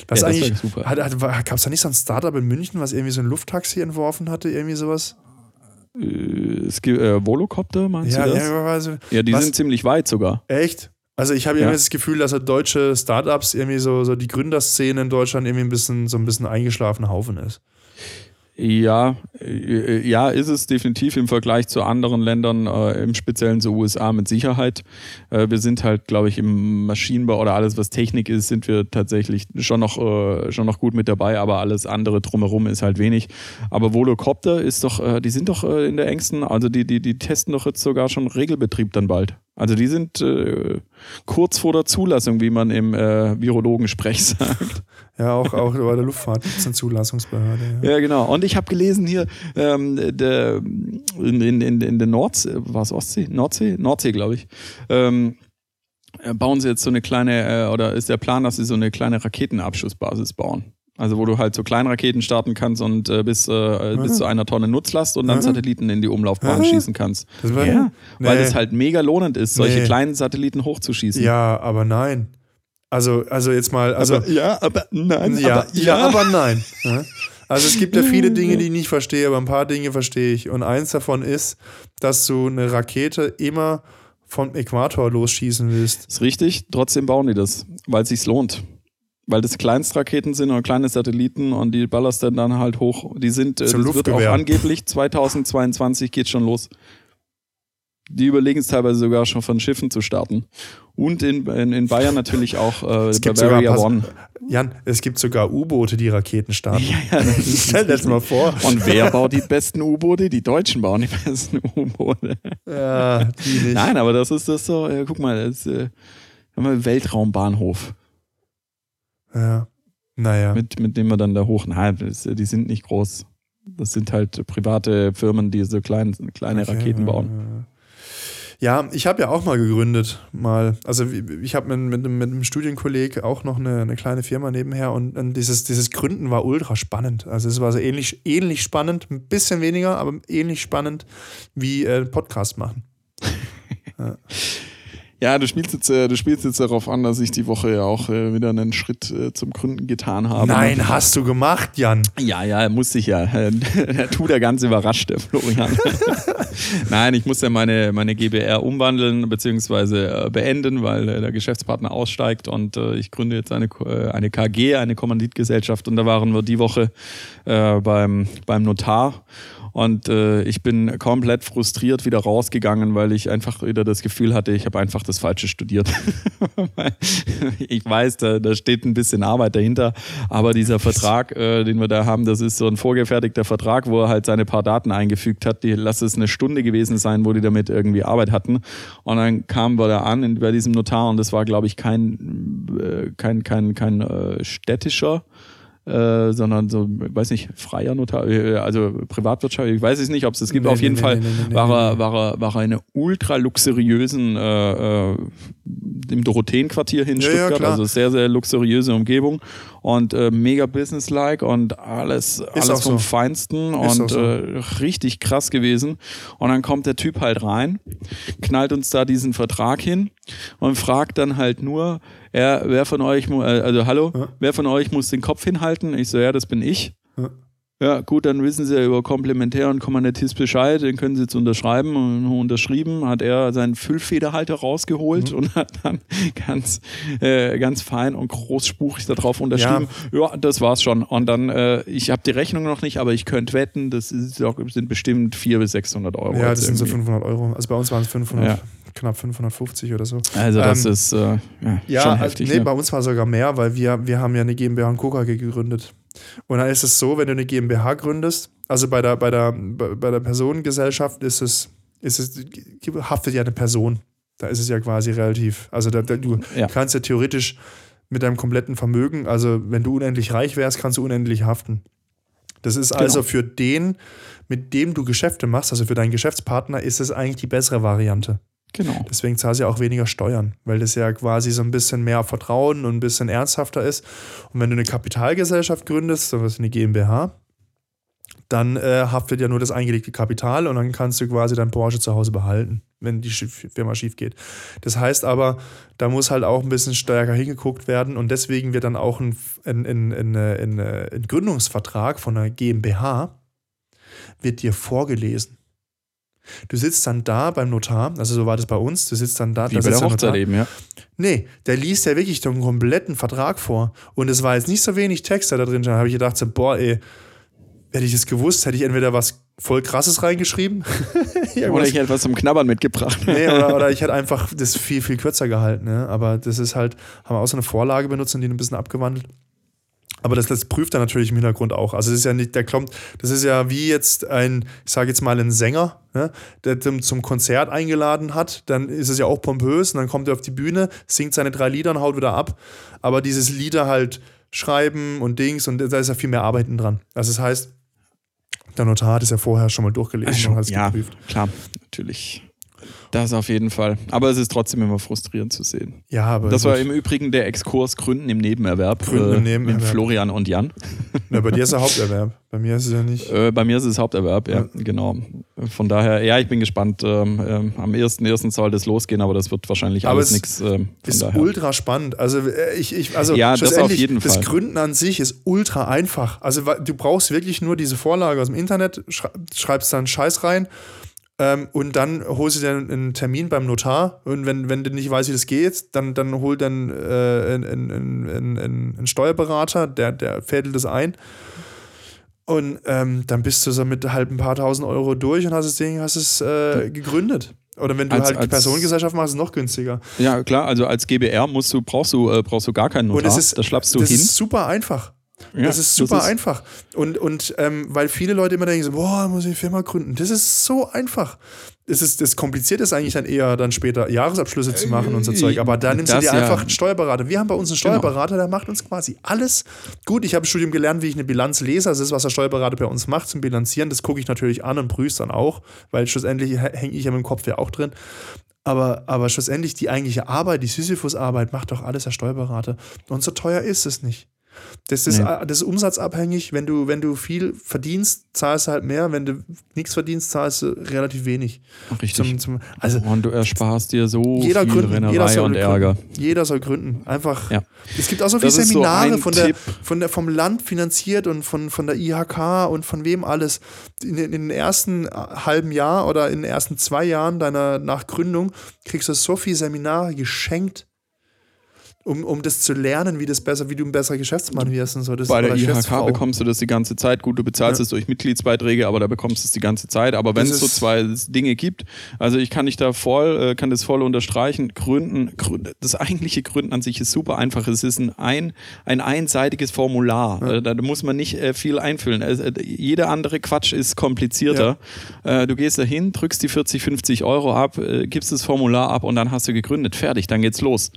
[SPEAKER 2] Was ja, eigentlich, super. Hat, hat, gab es da nicht so ein Startup in München, was irgendwie so ein Lufttaxi entworfen hatte, irgendwie sowas?
[SPEAKER 1] Äh, es gibt äh, Volocopter, meinst ja, du das? Ja, also, ja die was? sind ziemlich weit sogar.
[SPEAKER 2] Echt? Also ich habe ja. irgendwie das Gefühl, dass halt deutsche Startups irgendwie so, so die Gründerszene in Deutschland irgendwie ein bisschen so ein bisschen eingeschlafener Haufen ist.
[SPEAKER 1] Ja, äh, ja, ist es definitiv im Vergleich zu anderen Ländern, äh, im Speziellen zu USA mit Sicherheit. Äh, wir sind halt, glaube ich, im Maschinenbau oder alles, was Technik ist, sind wir tatsächlich schon noch, äh, schon noch gut mit dabei, aber alles andere drumherum ist halt wenig. Aber Volocopter ist doch, äh, die sind doch äh, in der engsten, also die, die, die testen doch jetzt sogar schon Regelbetrieb dann bald. Also die sind äh, kurz vor der Zulassung, wie man im äh, Virologensprech sagt.
[SPEAKER 2] Ja, auch, auch bei der Luftfahrt gibt es eine Zulassungsbehörde.
[SPEAKER 1] Ja. ja, genau. Und ich habe gelesen hier, ähm, der, in, in, in, in der Nordsee, war es Ostsee? Nordsee? Nordsee, glaube ich. Ähm, bauen sie jetzt so eine kleine, äh, oder ist der Plan, dass sie so eine kleine Raketenabschussbasis bauen? Also wo du halt so Kleinraketen starten kannst und äh, bis, äh, bis zu einer Tonne Nutzlast und dann Satelliten in die Umlaufbahn schießen kannst. Das ja, nee. weil es halt mega lohnend ist, solche nee. kleinen Satelliten hochzuschießen.
[SPEAKER 2] Ja, aber nein. Also, also jetzt mal, also
[SPEAKER 1] aber, ja, aber nein.
[SPEAKER 2] Ja, aber, ja. ja aber nein. Also es gibt ja viele Dinge, die ich nicht verstehe, aber ein paar Dinge verstehe ich. Und eins davon ist, dass du eine Rakete immer vom Äquator losschießen willst.
[SPEAKER 1] Ist richtig, trotzdem bauen die das, weil es sich lohnt weil das Kleinstraketen sind oder kleine Satelliten und die ballerst dann, dann halt hoch. Die sind, äh, das wird auch angeblich 2022 geht schon los. Die überlegen es teilweise sogar schon von Schiffen zu starten. Und in, in, in Bayern natürlich auch äh,
[SPEAKER 2] es gibt Bavaria sogar, One. Jan, es gibt sogar U-Boote, die Raketen starten. Ja, ja, Stell dir das mal vor.
[SPEAKER 1] Und wer baut die besten U-Boote? Die Deutschen bauen die besten U-Boote.
[SPEAKER 2] Ja, die nicht.
[SPEAKER 1] Nein, aber das ist das so, ja, guck mal, das ist äh, Weltraumbahnhof.
[SPEAKER 2] Ja. Naja.
[SPEAKER 1] Mit, mit dem wir dann da hoch. Nein, die sind nicht groß. Das sind halt private Firmen, die so klein, kleine okay, Raketen bauen.
[SPEAKER 2] Ja, ich habe ja auch mal gegründet, mal. Also ich habe mit, mit, mit einem Studienkolleg auch noch eine, eine kleine Firma nebenher und, und, dieses, dieses Gründen war ultra spannend. Also es war so ähnlich, ähnlich spannend, ein bisschen weniger, aber ähnlich spannend wie äh, Podcast machen.
[SPEAKER 1] ja. Ja, du spielst jetzt, äh, du spielst jetzt darauf an, dass ich die Woche ja auch äh, wieder einen Schritt äh, zum Gründen getan habe.
[SPEAKER 2] Nein, hast du gemacht, Jan.
[SPEAKER 1] Ja, ja, musste ich ja. Der tut er ganz überrascht, der Florian. Nein, ich muss ja meine, meine GBR umwandeln bzw. beenden, weil der Geschäftspartner aussteigt und ich gründe jetzt eine, eine KG, eine Kommanditgesellschaft und da waren wir die Woche beim, beim Notar Und äh, ich bin komplett frustriert wieder rausgegangen, weil ich einfach wieder das Gefühl hatte, ich habe einfach das Falsche studiert. ich weiß, da, da steht ein bisschen Arbeit dahinter, aber dieser Vertrag, äh, den wir da haben, das ist so ein vorgefertigter Vertrag, wo er halt seine paar Daten eingefügt hat. Die, lass es eine Stunde gewesen sein, wo die damit irgendwie Arbeit hatten. Und dann kamen wir da an in, bei diesem Notar und das war, glaube ich, kein, äh, kein, kein, kein äh, städtischer äh, sondern so, weiß nicht, freier Notar, äh, also Privatwirtschaft, ich weiß es nicht, ob es das gibt. Nee, Auf jeden nee, Fall nee, war, er, war, er, war er eine ultra luxuriösen, äh, äh, im Dorotheenquartier hin, ja, Stuttgart, ja, also sehr, sehr luxuriöse Umgebung und äh, mega businesslike und alles, alles vom so. Feinsten Ist und so. äh, richtig krass gewesen. Und dann kommt der Typ halt rein, knallt uns da diesen Vertrag hin und fragt dann halt nur, ja, wer von euch, äh, also hallo, ja. wer von euch muss den Kopf hinhalten? Ich so, ja, das bin ich. Ja. Ja, gut, dann wissen Sie ja über Komplementär und Kommandantis Bescheid, den können Sie jetzt unterschreiben. Und unterschrieben hat er seinen Füllfederhalter rausgeholt mhm. und hat dann ganz, äh, ganz fein und großspurig darauf unterschrieben. Ja, ja das war's schon. Und dann, äh, ich habe die Rechnung noch nicht, aber ich könnte wetten, das ist, sind bestimmt 400 bis 600 Euro.
[SPEAKER 2] Ja, das sind so 500 Euro. Also bei uns waren es 500. Ja knapp 550 oder so.
[SPEAKER 1] Also das ähm, ist äh, ja, ja, schon heftig.
[SPEAKER 2] Nee, ne? bei uns war sogar mehr, weil wir, wir haben ja eine GmbH in Kokage gegründet. Und dann ist es so, wenn du eine GmbH gründest, also bei der, bei der, bei der Personengesellschaft ist es, ist es, haftet ja eine Person. Da ist es ja quasi relativ. Also da, da, du ja. kannst ja theoretisch mit deinem kompletten Vermögen, also wenn du unendlich reich wärst, kannst du unendlich haften. Das ist also genau. für den, mit dem du Geschäfte machst, also für deinen Geschäftspartner, ist es eigentlich die bessere Variante.
[SPEAKER 1] Genau.
[SPEAKER 2] Deswegen zahlst du ja auch weniger Steuern, weil das ja quasi so ein bisschen mehr Vertrauen und ein bisschen ernsthafter ist. Und wenn du eine Kapitalgesellschaft gründest, so was eine GmbH, dann äh, haftet ja nur das eingelegte Kapital und dann kannst du quasi dein Porsche zu Hause behalten, wenn die Firma schief geht. Das heißt aber, da muss halt auch ein bisschen stärker hingeguckt werden und deswegen wird dann auch ein, ein, ein, ein, ein Gründungsvertrag von einer GmbH wird dir vorgelesen. Du sitzt dann da beim Notar, also so war das bei uns, du sitzt dann da.
[SPEAKER 1] Wie bei der Hochzeit eben, ja.
[SPEAKER 2] Nee, der liest ja wirklich den kompletten Vertrag vor. Und es war jetzt nicht so wenig Text da drin, da habe ich gedacht, so, boah, ey, hätte ich das gewusst, hätte ich entweder was voll krasses reingeschrieben.
[SPEAKER 1] oder ich hätte was zum Knabbern mitgebracht.
[SPEAKER 2] nee, oder, oder ich hätte einfach das viel, viel kürzer gehalten. Ne? Aber das ist halt, haben wir auch so eine Vorlage benutzt und die ein bisschen abgewandelt. Aber das, das prüft er natürlich im Hintergrund auch. Also das ist ja nicht, der kommt, das ist ja wie jetzt ein, ich sage jetzt mal, ein Sänger, ne, der zum Konzert eingeladen hat, dann ist es ja auch pompös und dann kommt er auf die Bühne, singt seine drei Lieder und haut wieder ab. Aber dieses Lieder halt schreiben und Dings und da ist ja viel mehr Arbeiten dran. Also das heißt, der Notar hat es ja vorher schon mal durchgelesen
[SPEAKER 1] Ach,
[SPEAKER 2] und hat es
[SPEAKER 1] ja, geprüft. Klar, natürlich. Das auf jeden Fall. Aber es ist trotzdem immer frustrierend zu sehen.
[SPEAKER 2] Ja, aber.
[SPEAKER 1] Das war im Übrigen der Exkurs Gründen im Nebenerwerb.
[SPEAKER 2] Gründen im Nebenerwerb.
[SPEAKER 1] Mit Florian und Jan.
[SPEAKER 2] Ja, bei dir ist es Haupterwerb. Bei mir ist es ja nicht.
[SPEAKER 1] Äh, bei mir ist es Haupterwerb, ja, ja, genau. Von daher, ja, ich bin gespannt. Ähm, ähm, am 1.1. soll das losgehen, aber das wird wahrscheinlich alles nichts. Ähm,
[SPEAKER 2] ist daher. ultra spannend. Also, äh, ich, ich, also
[SPEAKER 1] ja, das auf jeden
[SPEAKER 2] Fall. Das Gründen an sich ist ultra einfach. Also, du brauchst wirklich nur diese Vorlage aus dem Internet, schreibst dann Scheiß rein ähm, und dann holst du dir einen Termin beim Notar und wenn, wenn du nicht weißt, wie das geht, dann, dann hol dann äh, einen, einen, einen, einen Steuerberater, der, der fädelt das ein. Und ähm, dann bist du so mit halb ein paar tausend Euro durch und hast das Ding, hast es äh, gegründet. Oder wenn du als, halt als, Personengesellschaft machst, ist es noch günstiger.
[SPEAKER 1] Ja, klar, also als GBR musst du, brauchst du, äh, brauchst du gar keinen Notar.
[SPEAKER 2] Und das ist,
[SPEAKER 1] da schlappst du
[SPEAKER 2] das
[SPEAKER 1] hin.
[SPEAKER 2] Das ist super einfach. Ja, das ist super das ist einfach. Und, und ähm, weil viele Leute immer denken so, boah, muss ich eine Firma gründen. Das ist so einfach. Das, ist, das Komplizierte ist eigentlich dann eher dann später Jahresabschlüsse zu machen und so Zeug. Aber da nimmst das du dir ja. einfach einen Steuerberater. Wir haben bei uns einen genau. Steuerberater, der macht uns quasi alles. Gut, ich habe im Studium gelernt, wie ich eine Bilanz lese. Also das ist, was der Steuerberater bei uns macht zum Bilanzieren. Das gucke ich natürlich an und prüfe dann auch, weil schlussendlich hänge ich ja mit dem Kopf ja auch drin. Aber, aber schlussendlich die eigentliche Arbeit, die Sisyphus-Arbeit, macht doch alles der Steuerberater. Und so teuer ist es nicht. Das ist, nee. das ist umsatzabhängig. Wenn du, wenn du viel verdienst, zahlst du halt mehr. Wenn du nichts verdienst, zahlst du relativ wenig.
[SPEAKER 1] Richtig. Zum, zum, also und du ersparst dir so jeder viel gründen, Rennerei
[SPEAKER 2] jeder soll
[SPEAKER 1] und Ärger.
[SPEAKER 2] Gründen. Jeder soll gründen. Einfach. Ja. Es gibt auch so viele Seminare so von, der, von der, vom Land finanziert und von, von der IHK und von wem alles. In, in den ersten halben Jahr oder in den ersten zwei Jahren deiner nach Gründung kriegst du so viele Seminare geschenkt um, um das zu lernen, wie das besser, wie du ein besserer Geschäftsmann wirst und so. Das
[SPEAKER 1] Bei der IHK bekommst du das die ganze Zeit. Gut, du bezahlst ja. es durch Mitgliedsbeiträge, aber da bekommst du es die ganze Zeit. Aber wenn es so zwei Dinge gibt, also ich kann dich da voll, äh, kann das voll unterstreichen. Gründen, das eigentliche Gründen an sich ist super einfach. Es ist ein, ein, ein einseitiges Formular. Ja. Äh, da muss man nicht äh, viel einfüllen. Jeder andere Quatsch ist komplizierter. Ja. Du gehst da hin, drückst die 40, 50 Euro ab, gibst das Formular ab und dann hast du gegründet. Fertig, dann geht's los.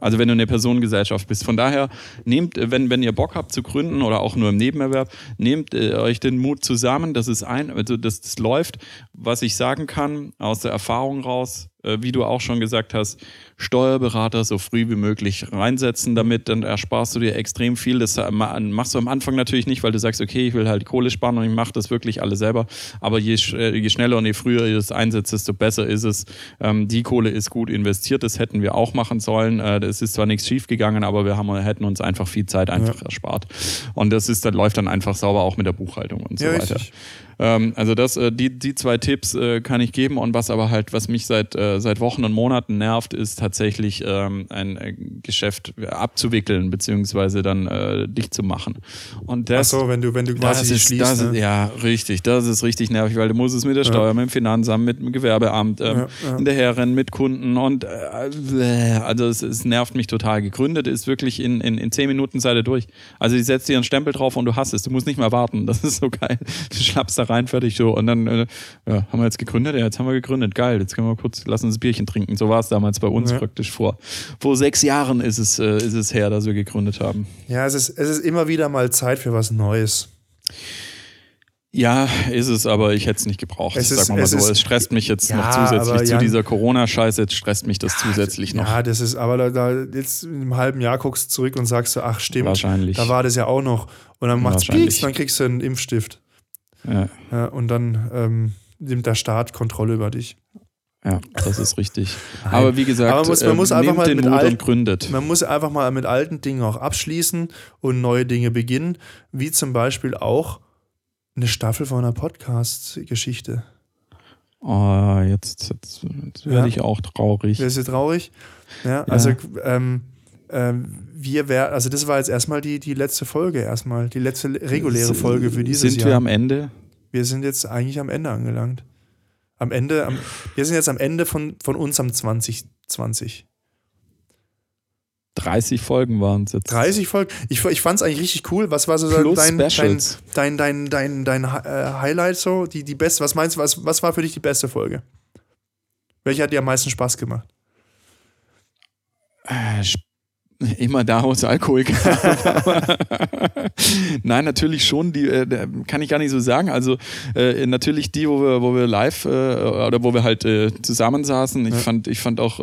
[SPEAKER 1] Also wenn du eine Personengesellschaft bist. Von daher nehmt, wenn, wenn ihr Bock habt zu gründen oder auch nur im Nebenerwerb, nehmt äh, euch den Mut zusammen, dass es ein, also dass das läuft. Was ich sagen kann aus der Erfahrung raus, wie du auch schon gesagt hast, Steuerberater so früh wie möglich reinsetzen damit, dann ersparst du dir extrem viel. Das machst du am Anfang natürlich nicht, weil du sagst, okay, ich will halt Kohle sparen und ich mache das wirklich alle selber. Aber je, äh, je schneller und je früher ihr das einsetzt, desto besser ist es. Ähm, die Kohle ist gut investiert, das hätten wir auch machen sollen. Es ist zwar nichts schiefgegangen, aber wir haben, hätten uns einfach viel Zeit einfach ja. erspart. Und das ist, dann läuft dann einfach sauber auch mit der Buchhaltung und so ja, weiter. Richtig. Ähm, also das, äh, die, die zwei Tipps äh, kann ich geben und was aber halt, was mich seit, äh, seit Wochen und Monaten nervt, ist tatsächlich ähm, ein äh, Geschäft abzuwickeln, beziehungsweise dann äh, dicht zu machen. Und das,
[SPEAKER 2] Ach so, wenn du, wenn du quasi
[SPEAKER 1] ist, schließt. Das ne? ist, ja, richtig. Das ist richtig nervig, weil du musst es mit der Steuer, ja. mit dem Finanzamt, mit dem Gewerbeamt ähm, ja, ja. hinterherrennen, mit Kunden und äh, also es, es, nervt mich total. Gegründet ist wirklich in, in, in zehn Minuten seid ihr durch. Also die setzt dir einen Stempel drauf und du hast es. Du musst nicht mehr warten. Das ist so geil. Du schlappst da rein, fertig so. Und dann äh, ja, haben wir jetzt gegründet, ja, jetzt haben wir gegründet, geil, jetzt können wir kurz, lass uns ein Bierchen trinken. So war es damals bei uns ja. praktisch vor. Vor sechs Jahren ist es, äh, ist es her, dass wir gegründet haben.
[SPEAKER 2] Ja, es ist, es ist immer wieder mal Zeit für was Neues.
[SPEAKER 1] Ja, ist es, aber ich hätte es nicht gebraucht. Es ist, Sag mal, so, es, es stresst mich jetzt ja, noch zusätzlich zu Jan, dieser Corona-Scheiße, jetzt stresst mich das ja, zusätzlich noch.
[SPEAKER 2] Ja, das ist, aber da, da, jetzt in einem halben Jahr guckst du zurück und sagst du, ach stimmt,
[SPEAKER 1] Wahrscheinlich.
[SPEAKER 2] da war das ja auch noch. Und dann macht's Pieks, dann kriegst du einen Impfstift.
[SPEAKER 1] Ja.
[SPEAKER 2] und dann ähm, nimmt der Staat Kontrolle über dich.
[SPEAKER 1] Ja, das ist richtig. Aber wie gesagt,
[SPEAKER 2] Aber man muss, man muss ähm, einfach mal mit alten. Man muss einfach mal mit alten Dingen auch abschließen und neue Dinge beginnen, wie zum Beispiel auch eine Staffel von einer Podcast-Geschichte.
[SPEAKER 1] Oh, jetzt, jetzt, jetzt werde ja. ich auch traurig.
[SPEAKER 2] Wirst du traurig? Ja, ja. also ähm, ähm, wir wär, also das war jetzt erstmal die, die letzte Folge, erstmal, die letzte reguläre Folge für dieses
[SPEAKER 1] sind
[SPEAKER 2] Jahr.
[SPEAKER 1] Sind wir am Ende?
[SPEAKER 2] Wir sind jetzt eigentlich am Ende angelangt. Am Ende, am, wir sind jetzt am Ende von, von uns am 2020.
[SPEAKER 1] 30 Folgen waren es jetzt.
[SPEAKER 2] 30 Folgen. Ich, ich fand es eigentlich richtig cool. Was war so Plus dein, dein, dein, dein, dein, dein, dein äh, Highlight so? Die, die beste, was meinst du, was, was war für dich die beste Folge? Welche hat dir am meisten Spaß gemacht?
[SPEAKER 1] Äh, immer da, wo es Alkohol gab. Nein, natürlich schon, die äh, kann ich gar nicht so sagen. Also äh, natürlich die, wo wir, wo wir live äh, oder wo wir halt äh, zusammensaßen. Ich, ja. fand, ich fand auch äh,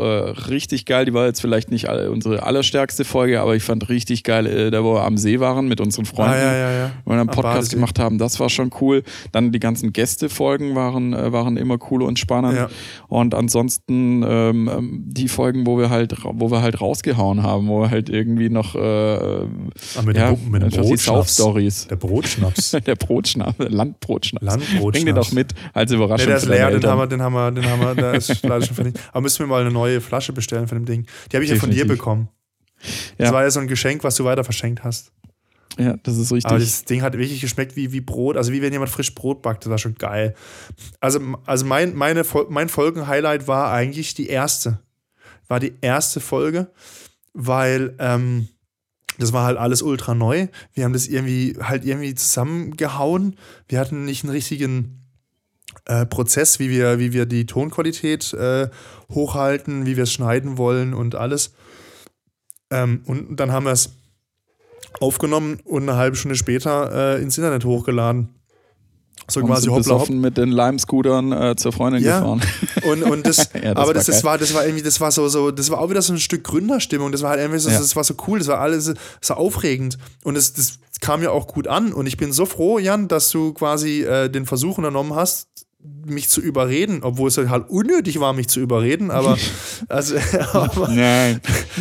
[SPEAKER 1] richtig geil, die war jetzt vielleicht nicht alle, unsere allerstärkste Folge, aber ich fand richtig geil, äh, da wo wir am See waren mit unseren Freunden
[SPEAKER 2] ah, ja, ja, ja.
[SPEAKER 1] und einen Podcast gemacht haben. Das war schon cool. Dann die ganzen Gästefolgen waren, äh, waren immer cool und spannend. Ja. Und ansonsten ähm, ähm die Folgen, wo wir halt, wo wir halt rausgehauen haben, wo wir halt irgendwie noch äh, ah,
[SPEAKER 2] mit ja, dem, mit dem Brotschnaps.
[SPEAKER 1] Stories.
[SPEAKER 2] Der Brotschnaps.
[SPEAKER 1] der Brotschnaps, Landbrotschnaps.
[SPEAKER 2] Landbrotschnaps.
[SPEAKER 1] Bring den doch mit als Überraschung. Nee,
[SPEAKER 2] der ist leer, den haben wir, den haben wir, den haben wir, der ist leider schon fertig. Aber müssen wir mal eine neue Flasche bestellen von dem Ding. Die habe ich Definitiv. ja von dir bekommen. Ja. Das war ja so ein Geschenk, was du weiter verschenkt hast.
[SPEAKER 1] Ja, das ist richtig.
[SPEAKER 2] Aber das Ding hat wirklich geschmeckt wie, wie Brot, also wie wenn jemand frisch Brot backt, das war schon geil. Also, also mein, meine, mein Folgenhighlight war eigentlich die erste. War die erste Folge weil ähm, das war halt alles ultra neu. Wir haben das irgendwie halt irgendwie zusammengehauen. Wir hatten nicht einen richtigen äh, Prozess, wie wir, wie wir die Tonqualität äh, hochhalten, wie wir es schneiden wollen und alles. Ähm, und dann haben wir es aufgenommen und eine halbe Stunde später äh, ins Internet hochgeladen.
[SPEAKER 1] So quasi hoppla hopp. mit den Lime-Scootern äh, zur Freundin
[SPEAKER 2] ja.
[SPEAKER 1] gefahren.
[SPEAKER 2] Und, und das, ja, das aber war das, das, war, das war irgendwie, das war so, so, das war auch wieder so ein Stück Gründerstimmung. Das war halt irgendwie so, ja. das war so cool, das war alles so aufregend. Und das, das kam ja auch gut an. Und ich bin so froh, Jan, dass du quasi äh, den Versuch unternommen hast, mich zu überreden, obwohl es halt unnötig war, mich zu überreden, aber also aber,
[SPEAKER 1] nein,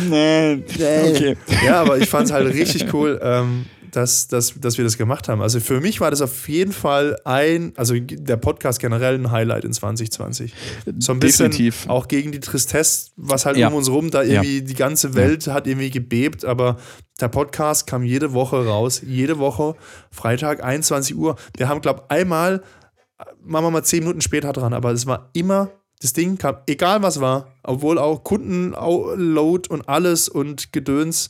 [SPEAKER 1] nein,
[SPEAKER 2] nein. Okay. Ja, aber ich fand es halt richtig cool. Ähm, dass, dass, dass wir das gemacht haben. Also für mich war das auf jeden Fall ein, also der Podcast generell ein Highlight in 2020. So ein bisschen Definitiv. auch gegen die Tristesse, was halt ja. um uns rum, da irgendwie ja. die ganze Welt hat irgendwie gebebt, aber der Podcast kam jede Woche raus, jede Woche, Freitag, 21 Uhr. Wir haben, glaube ich, einmal, machen wir mal 10 Minuten später dran, aber es war immer das Ding kam, egal was war, obwohl auch Kundenload und alles und Gedöns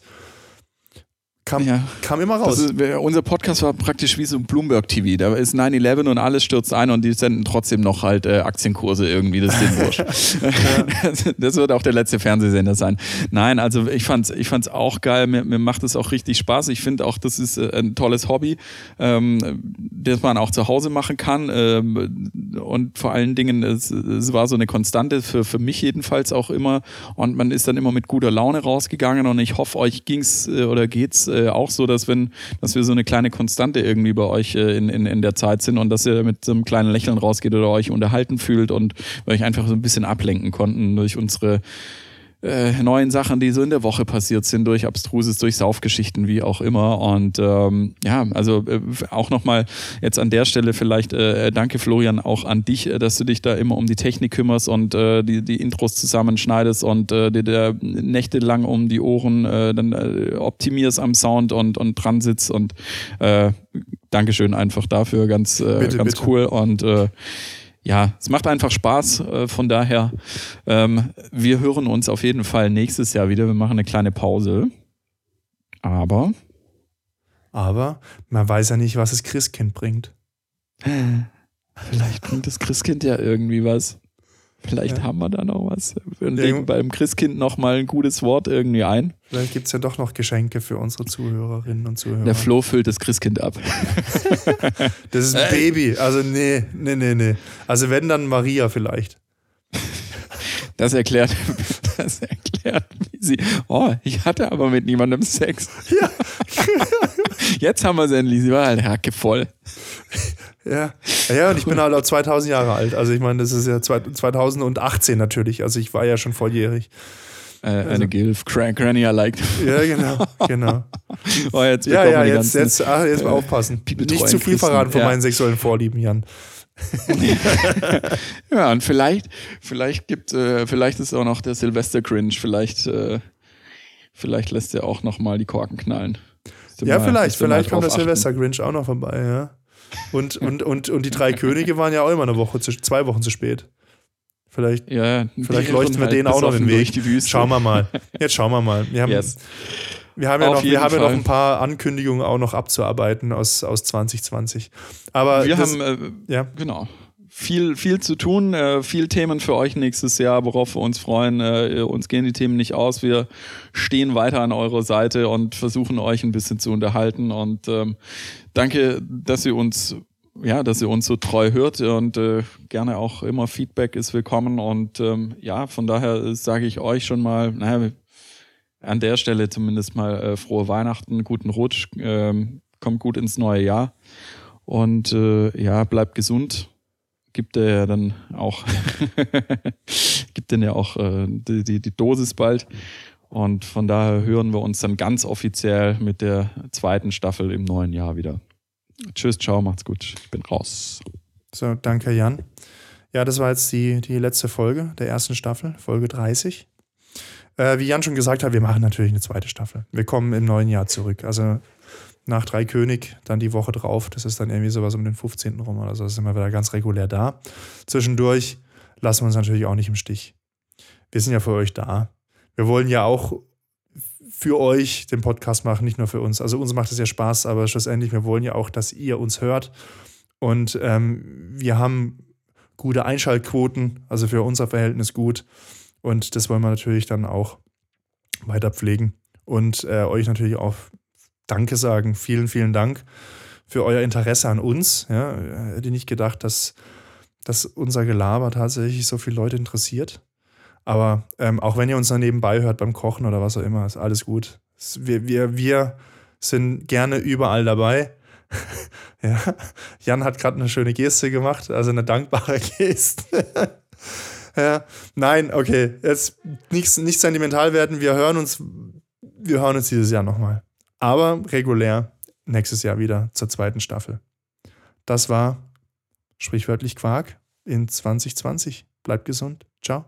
[SPEAKER 2] Kam, ja. kam immer raus.
[SPEAKER 1] Ist, unser Podcast war praktisch wie so ein Bloomberg TV. Da ist 9-11 und alles stürzt ein und die senden trotzdem noch halt äh, Aktienkurse irgendwie. Das ist wurscht. das wird auch der letzte Fernsehsender sein. Nein, also ich fand's, ich fand's auch geil. Mir, mir macht es auch richtig Spaß. Ich finde auch, das ist äh, ein tolles Hobby, ähm, das man auch zu Hause machen kann. Ähm, und vor allen Dingen, es, es war so eine Konstante für, für mich jedenfalls auch immer. Und man ist dann immer mit guter Laune rausgegangen und ich hoffe, euch ging's äh, oder geht's äh, auch so, dass wenn, dass wir so eine kleine Konstante irgendwie bei euch äh, in, in, in der Zeit sind und dass ihr mit so einem kleinen Lächeln rausgeht oder euch unterhalten fühlt und euch einfach so ein bisschen ablenken konnten durch unsere äh, neuen Sachen, die so in der Woche passiert sind, durch Abstruses, durch Saufgeschichten, wie auch immer. Und ähm, ja, also äh, auch nochmal jetzt an der Stelle vielleicht äh, danke Florian auch an dich, äh, dass du dich da immer um die Technik kümmerst und äh, die, die Intros zusammenschneidest und äh, dir der nächtelang um die Ohren äh, dann äh, optimierst am Sound und, und dran sitzt und äh, Dankeschön einfach dafür, ganz, äh, bitte, ganz bitte. cool und äh, ja, es macht einfach Spaß. Äh, von daher, ähm, wir hören uns auf jeden Fall nächstes Jahr wieder. Wir machen eine kleine Pause. Aber.
[SPEAKER 2] Aber man weiß ja nicht, was das Christkind bringt.
[SPEAKER 1] Vielleicht bringt das Christkind ja irgendwie was. Vielleicht ja. haben wir da noch was. Wir legen beim Christkind noch mal ein gutes Wort irgendwie ein.
[SPEAKER 2] Vielleicht gibt es ja doch noch Geschenke für unsere Zuhörerinnen und Zuhörer.
[SPEAKER 1] Der Flo füllt das Christkind ab.
[SPEAKER 2] das ist ein Baby. Also nee, nee, nee, nee. Also wenn, dann Maria vielleicht.
[SPEAKER 1] Das erklärt, das erklärt, wie sie. Oh, ich hatte aber mit niemandem Sex. Ja. Jetzt haben wir sie endlich. Sie war halt hackevoll.
[SPEAKER 2] Ja. ja, und ich bin halt auch 2000 Jahre alt. Also ich meine, das ist ja 2018 natürlich. Also ich war ja schon volljährig.
[SPEAKER 1] Äh, also, eine Gilf, Granny I like.
[SPEAKER 2] Ja, genau, genau.
[SPEAKER 1] oh, jetzt
[SPEAKER 2] ja, ja, jetzt, jetzt, ach, jetzt mal äh, aufpassen. Nicht zu viel verraten von ja. meinen sexuellen Vorlieben, Jan.
[SPEAKER 1] ja, und vielleicht, vielleicht gibt, äh, vielleicht ist auch noch der Silvester Cringe, vielleicht, äh, vielleicht lässt er auch noch mal die Korken knallen.
[SPEAKER 2] Ja, mal, vielleicht, vielleicht kommt der Silvester Grinch auch noch vorbei, ja. Und, und, und, und die drei Könige waren ja auch immer eine Woche, zu, zwei Wochen zu spät. Vielleicht, ja, vielleicht leuchten wir halt denen auch noch den Weg. Schauen wir mal. Jetzt schauen wir mal. Wir haben, yes. wir haben, ja, noch, wir haben ja noch ein paar Ankündigungen auch noch abzuarbeiten aus, aus 2020. Aber
[SPEAKER 1] wir das, haben, äh, ja. genau viel, viel zu tun, äh, viel Themen für euch nächstes Jahr, worauf wir uns freuen. Äh, uns gehen die Themen nicht aus. Wir stehen weiter an eurer Seite und versuchen euch ein bisschen zu unterhalten. Und ähm, danke, dass ihr uns ja, dass ihr uns so treu hört und äh, gerne auch immer Feedback ist willkommen. Und ähm, ja, von daher sage ich euch schon mal, naja, an der Stelle zumindest mal äh, frohe Weihnachten, guten Rutsch, ähm, kommt gut ins neue Jahr und äh, ja, bleibt gesund gibt er ja dann auch, gibt denn ja auch äh, die, die, die Dosis bald. Und von daher hören wir uns dann ganz offiziell mit der zweiten Staffel im neuen Jahr wieder. Tschüss, ciao, macht's gut. Ich bin raus.
[SPEAKER 2] So, danke, Jan. Ja, das war jetzt die, die letzte Folge der ersten Staffel, Folge 30. Äh, wie Jan schon gesagt hat, wir machen natürlich eine zweite Staffel. Wir kommen im neuen Jahr zurück. Also nach Drei König, dann die Woche drauf. Das ist dann irgendwie sowas um den 15. rum oder so. Da sind wir wieder ganz regulär da. Zwischendurch lassen wir uns natürlich auch nicht im Stich. Wir sind ja für euch da. Wir wollen ja auch für euch den Podcast machen, nicht nur für uns. Also uns macht es ja Spaß, aber schlussendlich, wir wollen ja auch, dass ihr uns hört. Und ähm, wir haben gute Einschaltquoten, also für unser Verhältnis gut. Und das wollen wir natürlich dann auch weiter pflegen und äh, euch natürlich auch Danke sagen. Vielen, vielen Dank für euer Interesse an uns. Ja, hätte nicht gedacht, dass, dass unser Gelaber tatsächlich so viele Leute interessiert. Aber ähm, auch wenn ihr uns dann nebenbei hört beim Kochen oder was auch immer, ist alles gut. Wir, wir, wir sind gerne überall dabei. ja. Jan hat gerade eine schöne Geste gemacht, also eine dankbare Geste. ja. Nein, okay, jetzt nicht, nicht sentimental werden. Wir hören uns, wir hören uns dieses Jahr nochmal aber regulär nächstes Jahr wieder zur zweiten Staffel. Das war sprichwörtlich Quark in 2020. Bleibt gesund. Ciao.